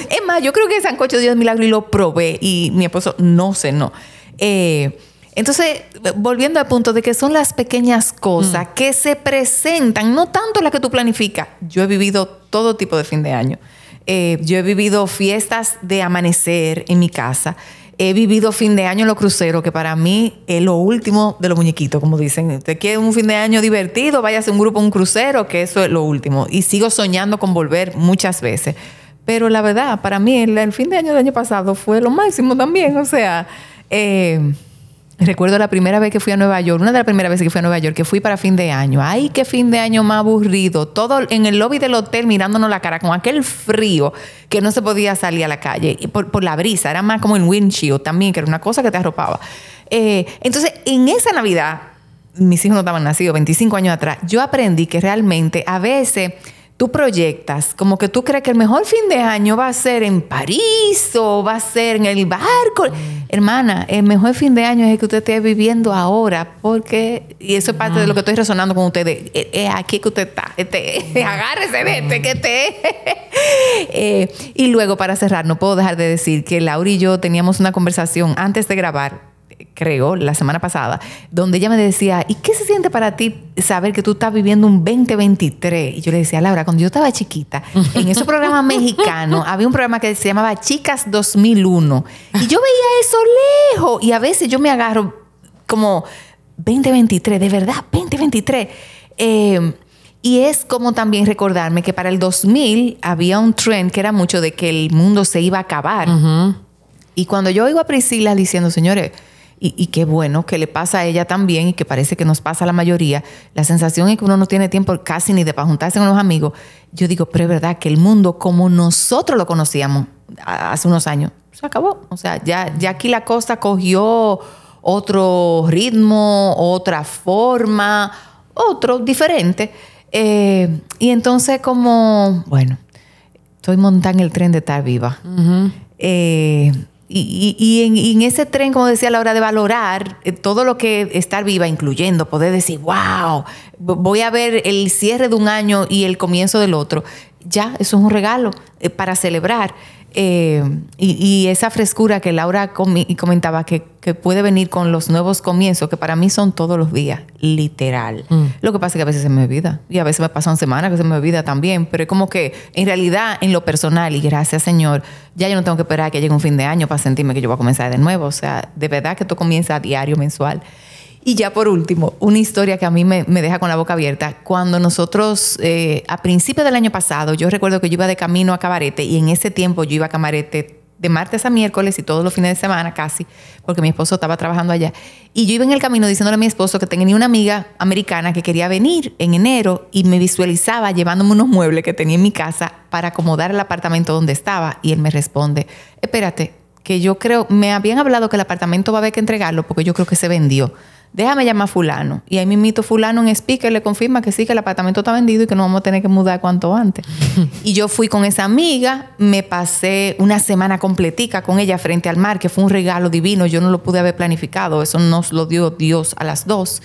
es más, yo creo que el sancocho de Dios milagro y lo probé y mi esposo no cenó. Eh, entonces, volviendo al punto de que son las pequeñas cosas mm. que se presentan, no tanto las que tú planificas. Yo he vivido todo tipo de fin de año. Eh, yo he vivido fiestas de amanecer en mi casa he vivido fin de año en los cruceros, que para mí es lo último de los muñequitos, como dicen. Usted quiere un fin de año divertido, váyase a un grupo, un crucero, que eso es lo último. Y sigo soñando con volver muchas veces. Pero la verdad, para mí, el, fin de año del año pasado fue lo máximo también. O sea, eh, Recuerdo la primera vez que fui a Nueva York, una de las primeras veces que fui a Nueva York, que fui para fin de año. Ay, qué fin de año más aburrido. Todo en el lobby del hotel mirándonos la cara con aquel frío que no se podía salir a la calle y por, la brisa. Era más como el windshield también, que era una cosa que te arropaba. Eh, entonces, en esa Navidad, mis hijos no estaban nacidos, 25 años atrás, yo aprendí que realmente a veces tú proyectas, como que tú crees que el mejor fin de año va a ser en París o va a ser en el barco. Hermana, el mejor fin de año es el que usted esté viviendo ahora, porque, y eso es parte de lo que estoy resonando con ustedes, es aquí que usted está, este, *laughs* agárrese de este, que te... *laughs* Eh, y luego, para cerrar, no puedo dejar de decir que Laura y yo teníamos una conversación antes de grabar creo, la semana pasada, donde ella me decía, ¿y qué se siente para ti saber que tú estás viviendo un 2023? Y yo le decía, Laura, cuando yo estaba chiquita, en ese programa *laughs* mexicano, había un programa que se llamaba Chicas 2001. Y yo veía eso lejos. Y a veces yo me agarro como 2023, de verdad, 2023. Eh, y es como también recordarme que para el 2000 había un trend que era mucho de que el mundo se iba a acabar. Y cuando yo iba a Priscila diciendo, señores, y, qué bueno que le pasa a ella también y que parece que nos pasa a la mayoría, la sensación es que uno no tiene tiempo casi ni de para juntarse con los amigos. Yo digo, pero es verdad que el mundo como nosotros lo conocíamos hace unos años, se acabó. O sea, ya, ya aquí la cosa cogió otro ritmo, otra forma, otro diferente. Eh, y entonces como, bueno, estoy montando el tren de estar viva. Y, en, ese tren, como decía, a la hora de valorar eh, todo lo que estar viva, incluyendo poder decir, wow, voy a ver el cierre de un año y el comienzo del otro, ya, eso es un regalo eh, para celebrar. Eh, y, esa frescura que Laura comentaba que, puede venir con los nuevos comienzos, que para mí son todos los días, literal. Mm. Lo que pasa es que a veces se me olvida y a veces me pasan semanas que se me olvida también, pero es como que en realidad en lo personal y gracias Señor, ya yo no tengo que esperar a que llegue un fin de año para sentirme que yo voy a comenzar de nuevo. O sea, de verdad que esto comienza a diario, mensual. Y ya por último, una historia que a mí me, deja con la boca abierta. Cuando nosotros, eh, a principios del año pasado, yo recuerdo que yo iba de camino a Cabarete y en ese tiempo yo iba a Cabarete de martes a miércoles y todos los fines de semana casi, porque mi esposo estaba trabajando allá. Y yo iba en el camino diciéndole a mi esposo que tenía una amiga americana que quería venir en enero y me visualizaba llevándome unos muebles que tenía en mi casa para acomodar el apartamento donde estaba. Y él me responde, espérate, que yo creo, me habían hablado que el apartamento va a haber que entregarlo porque yo creo que se vendió déjame llamar a fulano. Y ahí mismito fulano en speaker le confirma que sí, que el apartamento está vendido y que no vamos a tener que mudar cuanto antes. *laughs* y yo fui con esa amiga, me pasé una semana completica con ella frente al mar, que fue un regalo divino, yo no lo pude haber planificado, eso nos lo dio Dios a las dos.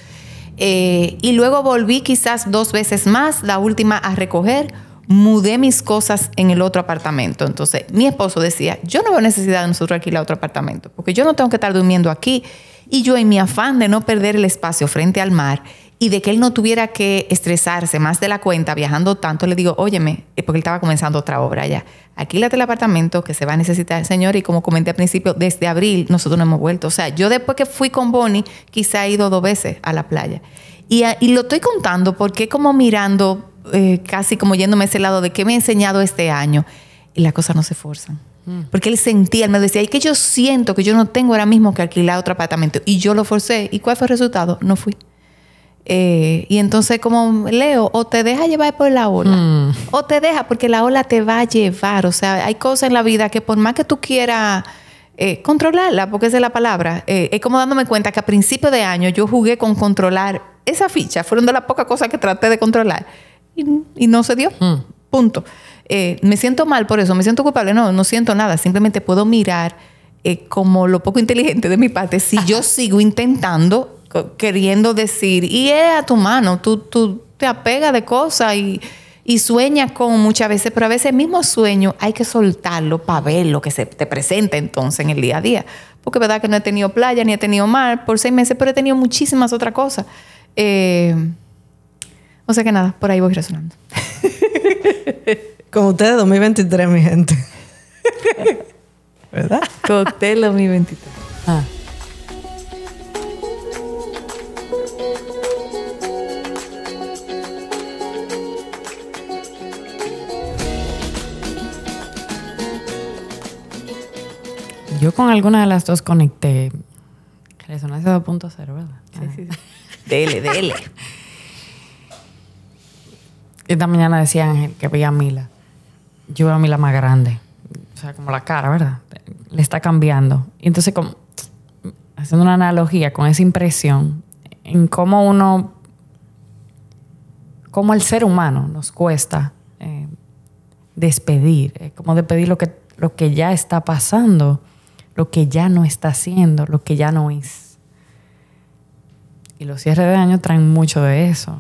Eh, y luego volví quizás dos veces más, la última a recoger, mudé mis cosas en el otro apartamento. Entonces mi esposo decía, yo no veo necesidad de nosotros alquilar otro apartamento, porque yo no tengo que estar durmiendo aquí y yo en mi afán de no perder el espacio frente al mar y de que él no tuviera que estresarse más de la cuenta viajando tanto, le digo, óyeme, porque él estaba comenzando otra obra ya. Alquílate el apartamento que se va a necesitar señor y como comenté al principio, desde abril nosotros no hemos vuelto. O sea, yo después que fui con Bonnie, quizá he ido dos veces a la playa. Y, lo estoy contando porque como mirando, eh, casi como yéndome a ese lado de qué me ha enseñado este año. Y las cosas no se forzan. Mm. Porque él sentía, él me decía, y que yo siento que yo no tengo ahora mismo que alquilar otro apartamento. Y yo lo forcé. ¿Y cuál fue el resultado? No fui. Eh, y entonces como Leo, o te deja llevar por la ola, mm. o te deja porque la ola te va a llevar. O sea, hay cosas en la vida que por más que tú quieras eh, controlarla, porque esa es la palabra, eh, es como dándome cuenta que a principio de año yo jugué con controlar esa ficha. Fueron de las pocas cosas que traté de controlar. Y, no se dio. Mm. Punto. me siento mal por eso, me siento culpable. No, no siento nada. Simplemente puedo mirar como lo poco inteligente de mi parte si yo sigo intentando queriendo decir, y es a tu mano, tú, tú te apegas de cosas y, y sueñas con muchas veces, pero a veces el mismo sueño hay que soltarlo para ver lo que se te presenta entonces en el día a día. Porque es verdad que no he tenido playa ni he tenido mar por seis meses, pero he tenido muchísimas otras cosas. Eh, o sea que nada, por ahí voy resonando. *laughs* Como ustedes 2023, mi gente. ¿Verdad? Cóctel 2023. Ah. Yo con alguna de las dos conecté. Resonancia 2.0, ¿verdad? Sí, sí, sí. Dele, dele. *laughs* Esta mañana decía Ángel que veía a Mila. Yo veo a Mila más grande. O sea, como la cara, ¿verdad? Le está cambiando. Y entonces, como, haciendo una analogía con esa impresión, en cómo uno, cómo el ser humano nos cuesta eh, despedir, eh, como despedir lo que, lo que ya está pasando lo que ya no está haciendo, lo que ya no es. Y los cierres de año traen mucho de eso.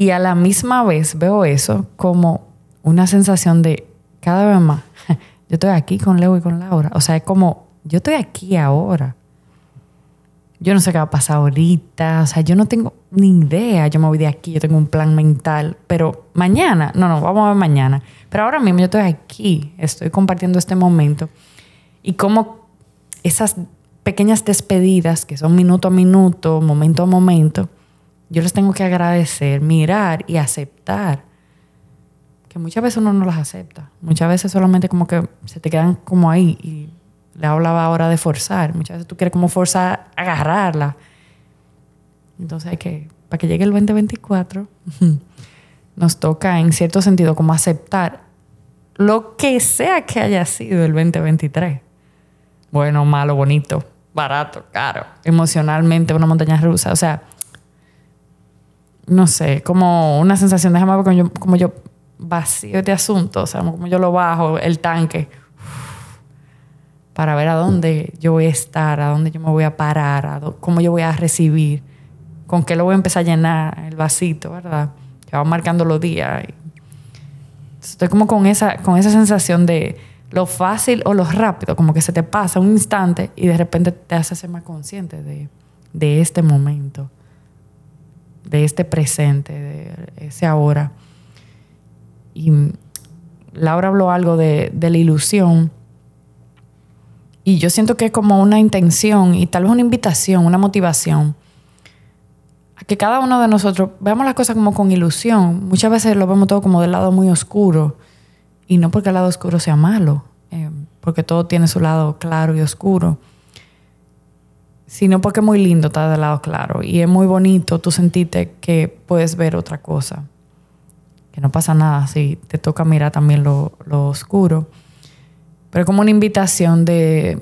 Y a la misma vez veo eso como una sensación de cada vez más, *laughs* yo estoy aquí con Leo y con Laura. O sea, es como, yo estoy aquí ahora. Yo no sé qué va a pasar ahorita. O sea, yo no tengo ni idea. Yo me voy de aquí, yo tengo un plan mental. Pero mañana, no, no, vamos a ver mañana. Pero ahora mismo yo estoy aquí, estoy compartiendo este momento. Y como esas pequeñas despedidas, que son minuto a minuto, momento a momento, yo les tengo que agradecer, mirar y aceptar. Que muchas veces uno no las acepta. Muchas veces solamente como que se te quedan como ahí y le hablaba ahora de forzar. Muchas veces tú quieres como forzar, agarrarla. Entonces hay que, para que llegue el 2024, *laughs* nos toca en cierto sentido como aceptar lo que sea que haya sido el 2023. Bueno, malo, bonito, barato, caro, emocionalmente una montaña rusa. O sea, no sé, como una sensación, déjame ver como yo, vacío este asunto, o sea, como yo lo bajo, el tanque para ver a dónde yo voy a estar, a dónde yo me voy a parar, cómo yo voy a recibir, con qué lo voy a empezar a llenar el vasito, ¿verdad? Que va marcando los días. Estoy como con esa, con esa sensación de lo fácil o lo rápido, como que se te pasa un instante y de repente te hace ser más consciente de, de este momento, de este presente, de ese ahora. Y Laura habló algo de, de la ilusión y yo siento que es como una intención y tal vez una invitación, una motivación a que cada uno de nosotros veamos las cosas como con ilusión. Muchas veces lo vemos todo como del lado muy oscuro y no porque el lado oscuro sea malo, eh, porque todo tiene su lado claro y oscuro, sino porque es muy lindo estar del lado claro y es muy bonito tú sentirte que puedes ver otra cosa, que no pasa nada si te toca mirar también lo, lo oscuro. Pero como una invitación de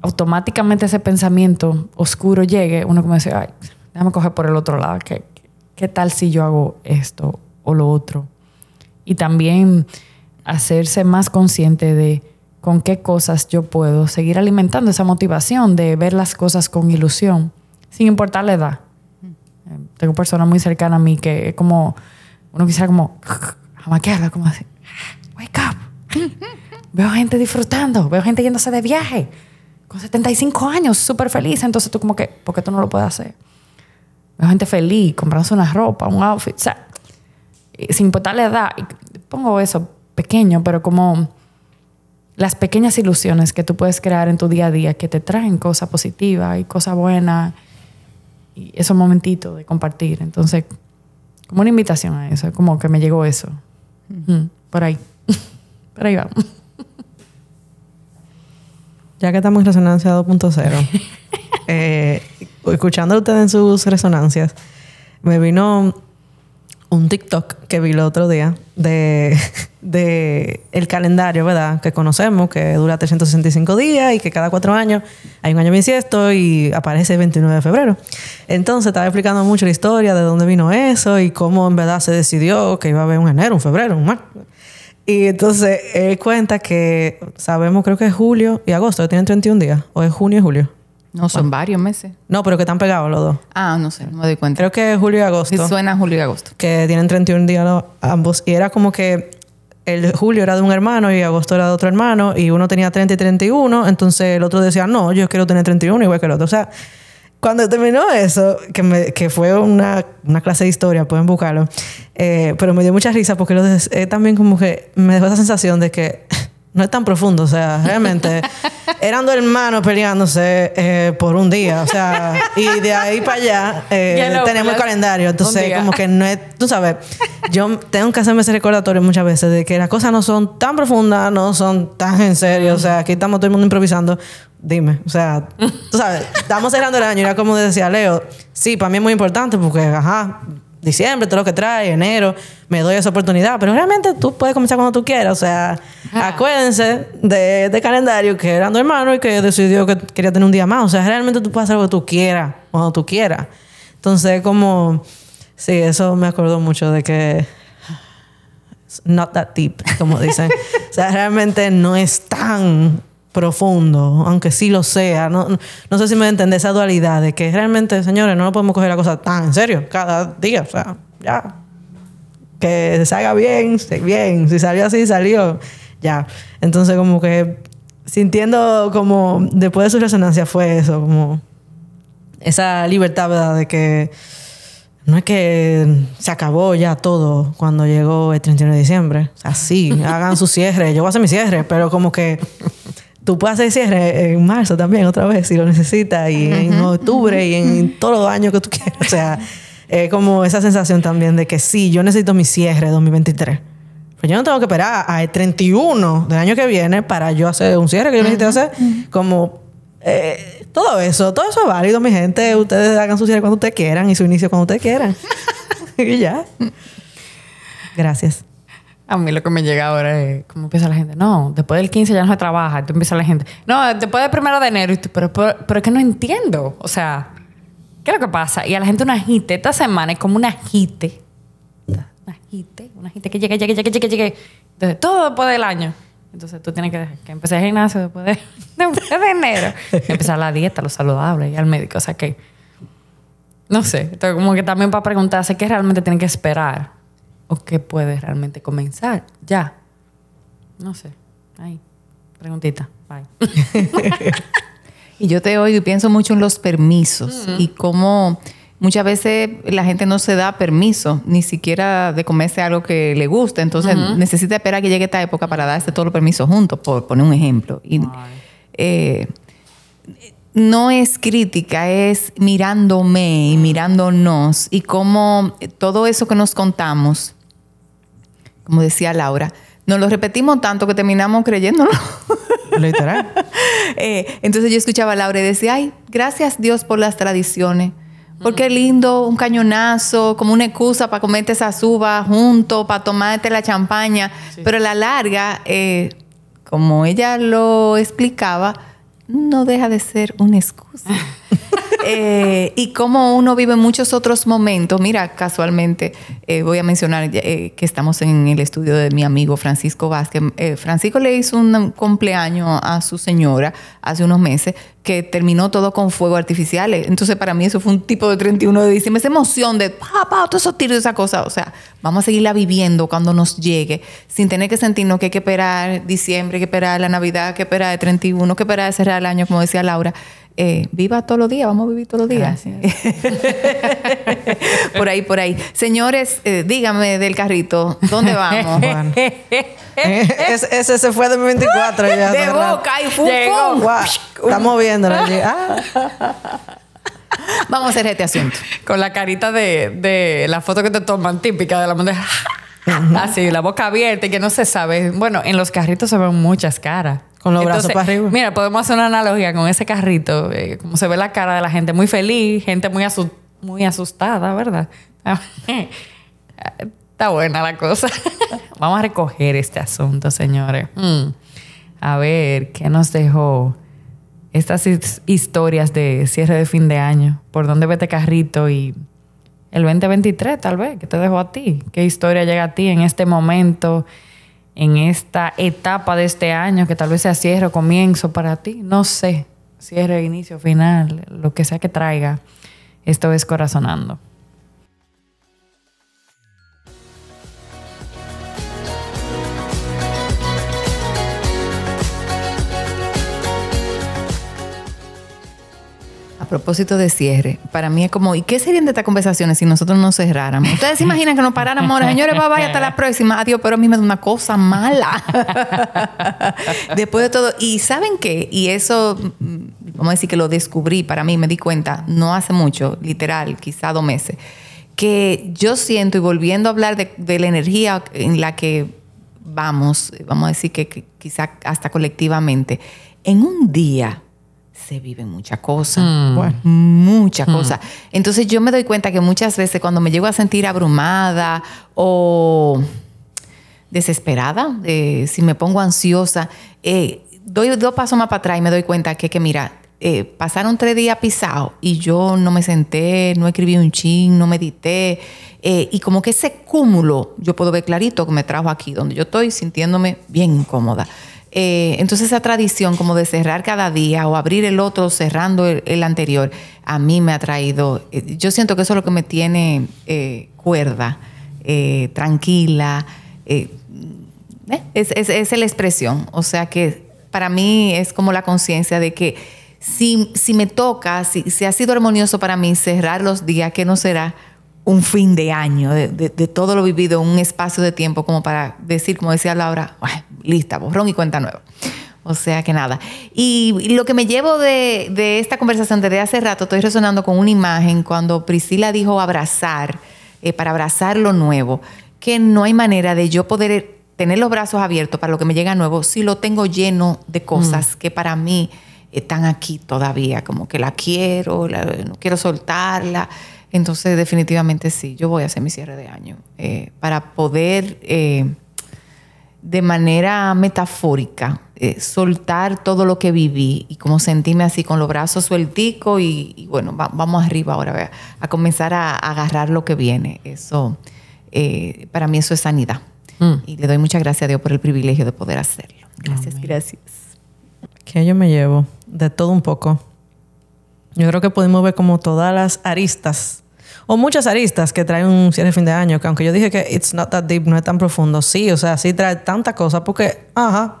automáticamente ese pensamiento oscuro llegue, uno como dice, ay, déjame coger por el otro lado, ¿Qué, ¿qué tal si yo hago esto o lo otro? Y también hacerse más consciente de con qué cosas yo puedo seguir alimentando esa motivación de ver las cosas con ilusión, sin importar la edad. Eh, tengo personas muy cercanas a mí que es como, uno quisiera como, jamaquearla, como así, wake up. *laughs* veo gente disfrutando, veo gente yéndose de viaje. con 75 años, súper feliz. Entonces tú como que, ¿por qué tú no lo puedes hacer? Veo gente feliz, comprándose una ropa, un outfit, o sea, sin importar la edad. Pongo eso pequeño, pero como las pequeñas ilusiones que tú puedes crear en tu día a día que te traen cosas positivas y cosas buenas y esos momentitos de compartir. Entonces, como una invitación a eso, como que me llegó eso. Mm, por ahí. *laughs* por ahí vamos. Ya que estamos en Resonancia 2.0, *laughs* eh, escuchando a ustedes en sus resonancias, me vino un TikTok que vi el otro día de, *laughs* de, el calendario, ¿verdad? Que conocemos, que dura 365 días y que cada cuatro años hay un año bisiesto y aparece el 29 de febrero. Entonces estaba explicando mucho la historia de dónde vino eso y cómo en verdad se decidió que iba a haber un enero, un febrero, un marzo. Y entonces él cuenta que sabemos, creo que es julio y agosto, tienen 31 días, o es junio y julio. No, son varios meses. No, pero que están pegados los dos. Ah, no sé, no me doy cuenta. Creo que es julio y agosto. Sí, suena julio y agosto. Que tienen 31 días ambos. Y era como que el julio era de un hermano y agosto era de otro hermano y uno tenía 30 y 31, entonces el otro decía, no, yo quiero tener 31 igual que el otro. O sea, cuando terminó eso, que, me, que fue una, una, clase de historia, pueden buscarlo, eh, pero me dio mucha risa porque lo también como que me dejó esa sensación de que no es tan profundo, o sea, realmente *laughs* eran dos hermanos peleándose eh, por un día, o sea, y de ahí para allá eh, tenemos el calendario, entonces como que no es, tú sabes, yo tengo que hacerme ese recordatorio muchas veces de que las cosas no son tan profundas, no son tan en serio, o sea, aquí estamos todo el mundo improvisando, dime, o sea, tú sabes, estamos cerrando el año, y era como decía Leo, sí, para mí es muy importante porque, ajá, diciembre, todo lo que trae, enero, me doy esa oportunidad. Pero realmente tú puedes comenzar cuando tú quieras. O sea, acuérdense de, de, calendario que eran dos hermanos y que decidió que quería tener un día más. O sea, realmente tú puedes hacer lo que tú quieras, cuando tú quieras. Entonces, como, sí, eso me acordó mucho de que not that deep, como dicen. *laughs* o sea, realmente no es tan profundo, aunque sí lo sea. No, no, sé si me entiende esa dualidad de que realmente, señores, no podemos coger la cosa tan en serio cada día. O sea, ya. Que se salga bien, bien. Si salió así, salió. Ya. Entonces, como que sintiendo como después de su resonancia fue eso, como esa libertad, ¿verdad? De que no es que se acabó ya todo cuando llegó el 31 de diciembre. O sea, sí, hagan su cierre. Yo voy a hacer mi cierre, pero como que tú puedes hacer cierre en marzo también, otra vez, si lo necesitas, y en octubre, y en todos los años que tú quieras. O sea, es como esa sensación también de que sí, yo necesito mi cierre 2023. Pues yo no tengo que esperar al 31 del año que viene para yo hacer un cierre que yo necesito hacer. Como eh, todo eso, todo eso es válido, mi gente. Ustedes hagan su cierre cuando ustedes quieran y su inicio cuando ustedes quieran. *laughs* y ya. Gracias. A mí lo que me llega ahora es cómo empieza la gente. No, después del 15 ya no se trabaja. Entonces empieza la gente. No, después del primero de enero. pero, pero, es que no entiendo. O sea, ¿qué es lo que pasa? Y a la gente una agite. Esta semana es como una agite. Una agite. Una agite que llegue, llegue, llegue, llegue, llegue. Entonces, todo después del año. Entonces tú tienes que, que empezar el gimnasio después de, *laughs* después de enero. empezar la dieta, lo saludable y al médico. O sea que. No sé. Entonces, como que también para preguntarse qué realmente tienen que esperar o qué puedes realmente comenzar ya. No sé. Ahí. Preguntita. Bye. *laughs* y yo te oigo y pienso mucho en los permisos y cómo muchas veces la gente no se da permiso ni siquiera de comerse algo que le guste. Entonces necesita esperar a que llegue esta época para darse todos los permisos juntos, por poner un ejemplo. Y, eh, no es crítica, es mirándome y mirándonos y cómo todo eso que nos contamos como decía Laura, nos lo repetimos tanto que terminamos creyéndolo. *laughs* Literal. *laughs* Eh, entonces yo escuchaba a Laura y decía, ay, gracias Dios por las tradiciones. Porque lindo, un cañonazo, como una excusa para comerte esa suba junto, para tomarte la champaña. Pero a la larga, eh, como ella lo explicaba, no deja de ser una excusa. *laughs* Eh, y cómo uno vive muchos otros momentos. Mira, casualmente eh, voy a mencionar que estamos en el estudio de mi amigo Francisco Vázquez. Francisco le hizo un cumpleaños a su señora hace unos meses que terminó todo con fuego artificiales. Entonces, para mí eso fue un tipo de 31 de diciembre, esa emoción de, papá, todos esos tiros y esa cosa. O sea, vamos a seguirla viviendo cuando nos llegue, sin tener que sentirnos que hay que esperar diciembre, que esperar la Navidad, que esperar el 31, que esperar cerrar el año, como decía Laura. Eh, viva todos los días, vamos a vivir todos los días. *laughs* por ahí, por ahí. Señores, eh, díganme del carrito, ¿dónde vamos? *laughs* ese, se fue de 24 ya. De boca y fum, Estamos viéndolo allí. Ah. *laughs* Vamos a hacer este asunto. Con la carita de, de la foto que te toman, típica de la bandeja. Así, la boca abierta y que no se sabe. Bueno, en los carritos se ven muchas caras. Con los brazos para arriba. Mira, podemos hacer una analogía con ese carrito, eh, como se ve la cara de la gente muy feliz, gente muy, muy asustada, ¿verdad? *laughs* Está buena la cosa. *laughs* Vamos a recoger este asunto, señores. Mm. A ver, ¿qué nos dejó estas historias de cierre de fin de año? ¿Por dónde vete carrito y el 2023 tal vez? ¿Qué te dejó a ti? ¿Qué historia llega a ti en este momento? En esta etapa de este año, que tal vez sea cierre o comienzo para ti, no sé, cierre, inicio, final, lo que sea que traiga, esto es corazonando. Propósito de cierre, para mí es como, ¿y qué serían de estas conversaciones si nosotros no cerráramos? Ustedes se imaginan que nos paráramos, señores, bye hasta la próxima, adiós, pero a mí me da una cosa mala. *laughs* Después de todo, y ¿saben qué? Y eso, mm, vamos a decir que lo descubrí para mí, me di cuenta, no hace mucho, literal, quizá dos meses, que yo siento, y volviendo a hablar de, la energía en la que vamos, vamos a decir que, que quizá hasta colectivamente, en un día, se viven muchas cosas. Mm. Muchas mm. cosas. Entonces yo me doy cuenta que muchas veces cuando me llego a sentir abrumada o desesperada, eh, si me pongo ansiosa, eh, doy dos pasos más para atrás y me doy cuenta que, que mira, eh, pasaron tres días pisados y yo no me senté, no escribí un chin, no medité. y como que ese cúmulo, yo puedo ver clarito que me trajo aquí, donde yo estoy sintiéndome bien incómoda. Eh, entonces esa tradición como de cerrar cada día o abrir el otro cerrando el, anterior, a mí me ha traído, eh, yo siento que eso es lo que me tiene eh, cuerda, tranquila, es, la expresión, o sea que para mí es como la conciencia de que si, si me toca, si, si ha sido armonioso para mí cerrar los días, que no será un fin de año, de, todo lo vivido, un espacio de tiempo como para decir, como decía Laura, lista, borrón y cuenta nueva. O sea que nada. Y lo que me llevo de, esta conversación desde hace rato, estoy resonando con una imagen cuando Priscila dijo abrazar, eh, para abrazar lo nuevo, que no hay manera de yo poder tener los brazos abiertos para lo que me llega nuevo si lo tengo lleno de cosas mm. que para mí están aquí todavía, como que la quiero, no quiero soltarla. Entonces, definitivamente sí, yo voy a hacer mi cierre de año eh, para poder, eh, de manera metafórica, eh, soltar todo lo que viví y como sentirme así con los brazos suelticos y, bueno, vamos arriba ahora a, comenzar a, agarrar lo que viene. Eso, para mí eso es sanidad. Mm. Y le doy muchas gracias a Dios por el privilegio de poder hacerlo. Gracias, gracias. Que yo me llevo de todo un poco. Yo creo que podemos ver como todas las aristas o muchas aristas que traen un cierre de fin de año, que aunque yo dije que it's not that deep, no es tan profundo, sí, o sea, sí trae tantas cosas porque, ajá,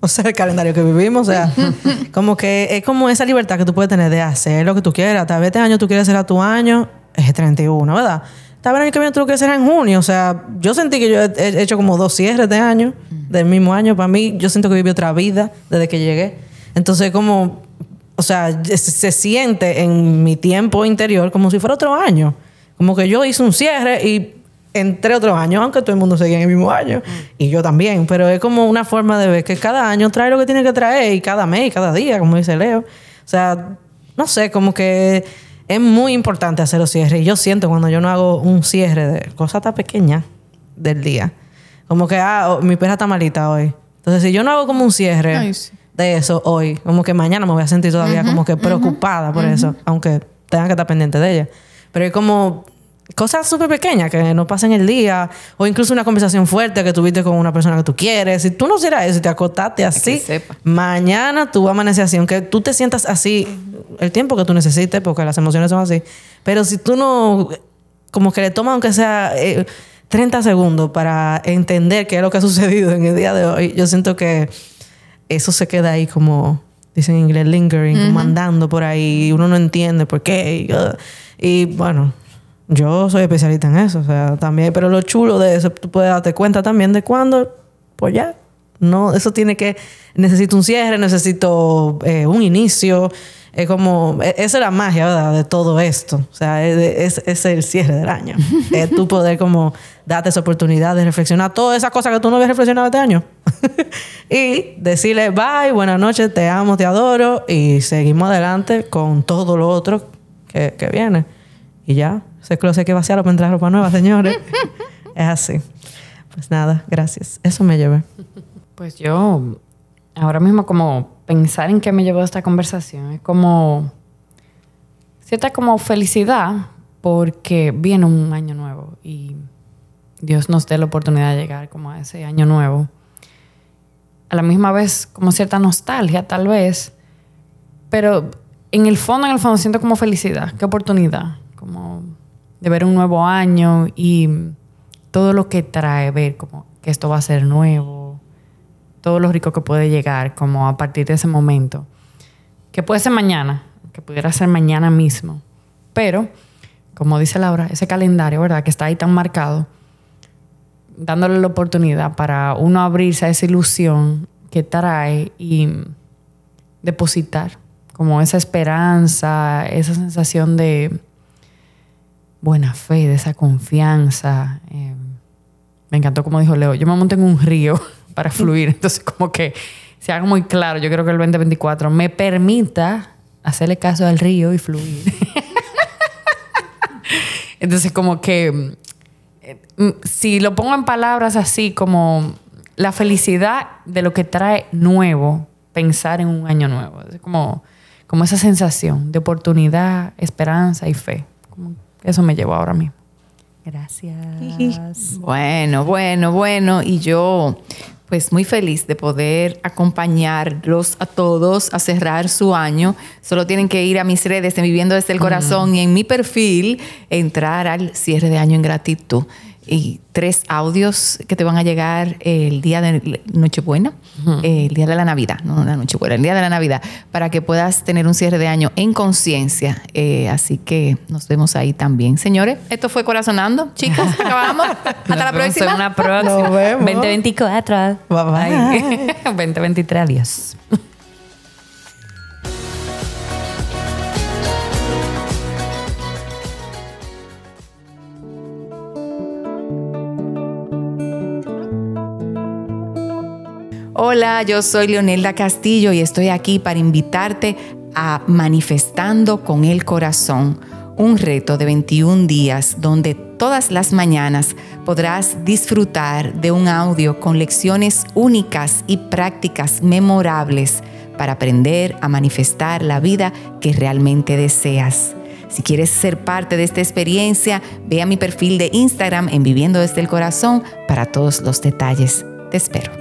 o sea, el calendario que vivimos, o sea, *laughs* como que es como esa libertad que tú puedes tener de hacer lo que tú quieras. Tal vez este año tú quieres hacer a tu año, es 31, ¿verdad? Tal vez el año que viene tú lo quieres hacer en junio, o sea, yo sentí que yo he hecho como dos cierres de año, del mismo año. Para mí, yo siento que viví otra vida desde que llegué. Entonces, como o sea, se siente en mi tiempo interior como si fuera otro año. Como que yo hice un cierre y entré otro año, aunque todo el mundo seguía en el mismo año. Y yo también. Pero es como una forma de ver que cada año trae lo que tiene que traer y cada mes y cada día, como dice Leo. O sea, no sé, como que es muy importante hacer los cierres. Y yo siento cuando yo no hago un cierre de cosas tan pequeñas del día. Como que, ah, oh, mi perra está malita hoy. Entonces, si yo no hago como un cierre de eso hoy. Como que mañana me voy a sentir todavía como que preocupada por eso. Aunque tengan que estar pendientes de ella. Pero es como cosas súper pequeñas que no pasan el día, o incluso una conversación fuerte que tuviste con una persona que tú quieres. Si tú no hicieras eso y te acostaste así, mañana tú vas a amanecer así, aunque tú te sientas así el tiempo que tú necesites, porque las emociones son así. Pero si tú no, como que le tomas aunque sea 30 eh, segundos para entender qué es lo que ha sucedido en el día de hoy, yo siento que eso se queda ahí como, dicen en inglés, lingering, como andando por ahí, y uno no entiende por qué. y bueno, yo soy especialista en eso, o sea, también, pero lo chulo de eso, tú puedes darte cuenta también de cuándo, pues ya, no, eso tiene que, necesito un cierre, necesito eh, un inicio, es como, esa es la magia, ¿verdad? De todo esto, o sea, es, es, el cierre del año, *laughs* es tú poder como darte esa oportunidad de reflexionar todas esas cosas que tú no habías reflexionado este año *laughs* y decirle, bye, buenas noches, te amo, te adoro y seguimos adelante con todo lo otro que, que viene y ya. Ese closet hay que vaciarlo para entrar ropa nueva, *laughs* señores. es así. Pues nada, gracias. Eso me llevé. Pues yo, ahora mismo como pensar en qué me llevó esta conversación, es como cierta como felicidad porque viene un año nuevo y Dios nos dé la oportunidad de llegar como a ese año nuevo. A la misma vez como cierta nostalgia tal vez, pero en el fondo, en el fondo siento como felicidad, qué oportunidad, como de ver un nuevo año y todo lo que trae, ver como que esto va a ser nuevo, todo lo rico que puede llegar como a partir de ese momento, que puede ser mañana, que pudiera ser mañana mismo, pero como dice Laura, ese calendario, ¿verdad? Que está ahí tan marcado, dándole la oportunidad para uno abrirse a esa ilusión que trae y depositar como esa esperanza, esa sensación de buena fe, de esa confianza. Eh, me encantó como dijo Leo, yo me monté en un río *laughs* para fluir, *laughs* entonces como que se haga muy claro, yo creo que el 2024 me permita hacerle caso al río y fluir. *laughs* entonces como que mm, si lo pongo en palabras así como la felicidad de lo que trae nuevo, pensar en un año nuevo, es como, como esa sensación de oportunidad, esperanza y fe. Eso me llevó ahora mismo. Gracias. *laughs* Bueno, bueno, bueno. Y yo, pues muy feliz de poder acompañarlos a todos a cerrar su año. Solo tienen que ir a mis redes en Viviendo desde el Corazón y en mi perfil entrar al cierre de año en gratitud y tres audios que te van a llegar el día de Nochebuena, el día de la Navidad, no la Nochebuena, el día de la Navidad, para que puedas tener un cierre de año en conciencia. Eh, así que nos vemos ahí también. Señores, esto fue Corazonando. Chicos, *laughs* acabamos. Hasta la próxima. Una próxima. Nos vemos. 2024. Bye bye. 2023, *laughs* adiós. Hola, yo soy Leonelda Castillo y estoy aquí para invitarte a Manifestando con el Corazón, un reto de 21 días donde todas las mañanas podrás disfrutar de un audio con lecciones únicas y prácticas memorables para aprender a manifestar la vida que realmente deseas. Si quieres ser parte de esta experiencia, ve a mi perfil de Instagram en Viviendo desde el Corazón para todos los detalles. Te espero.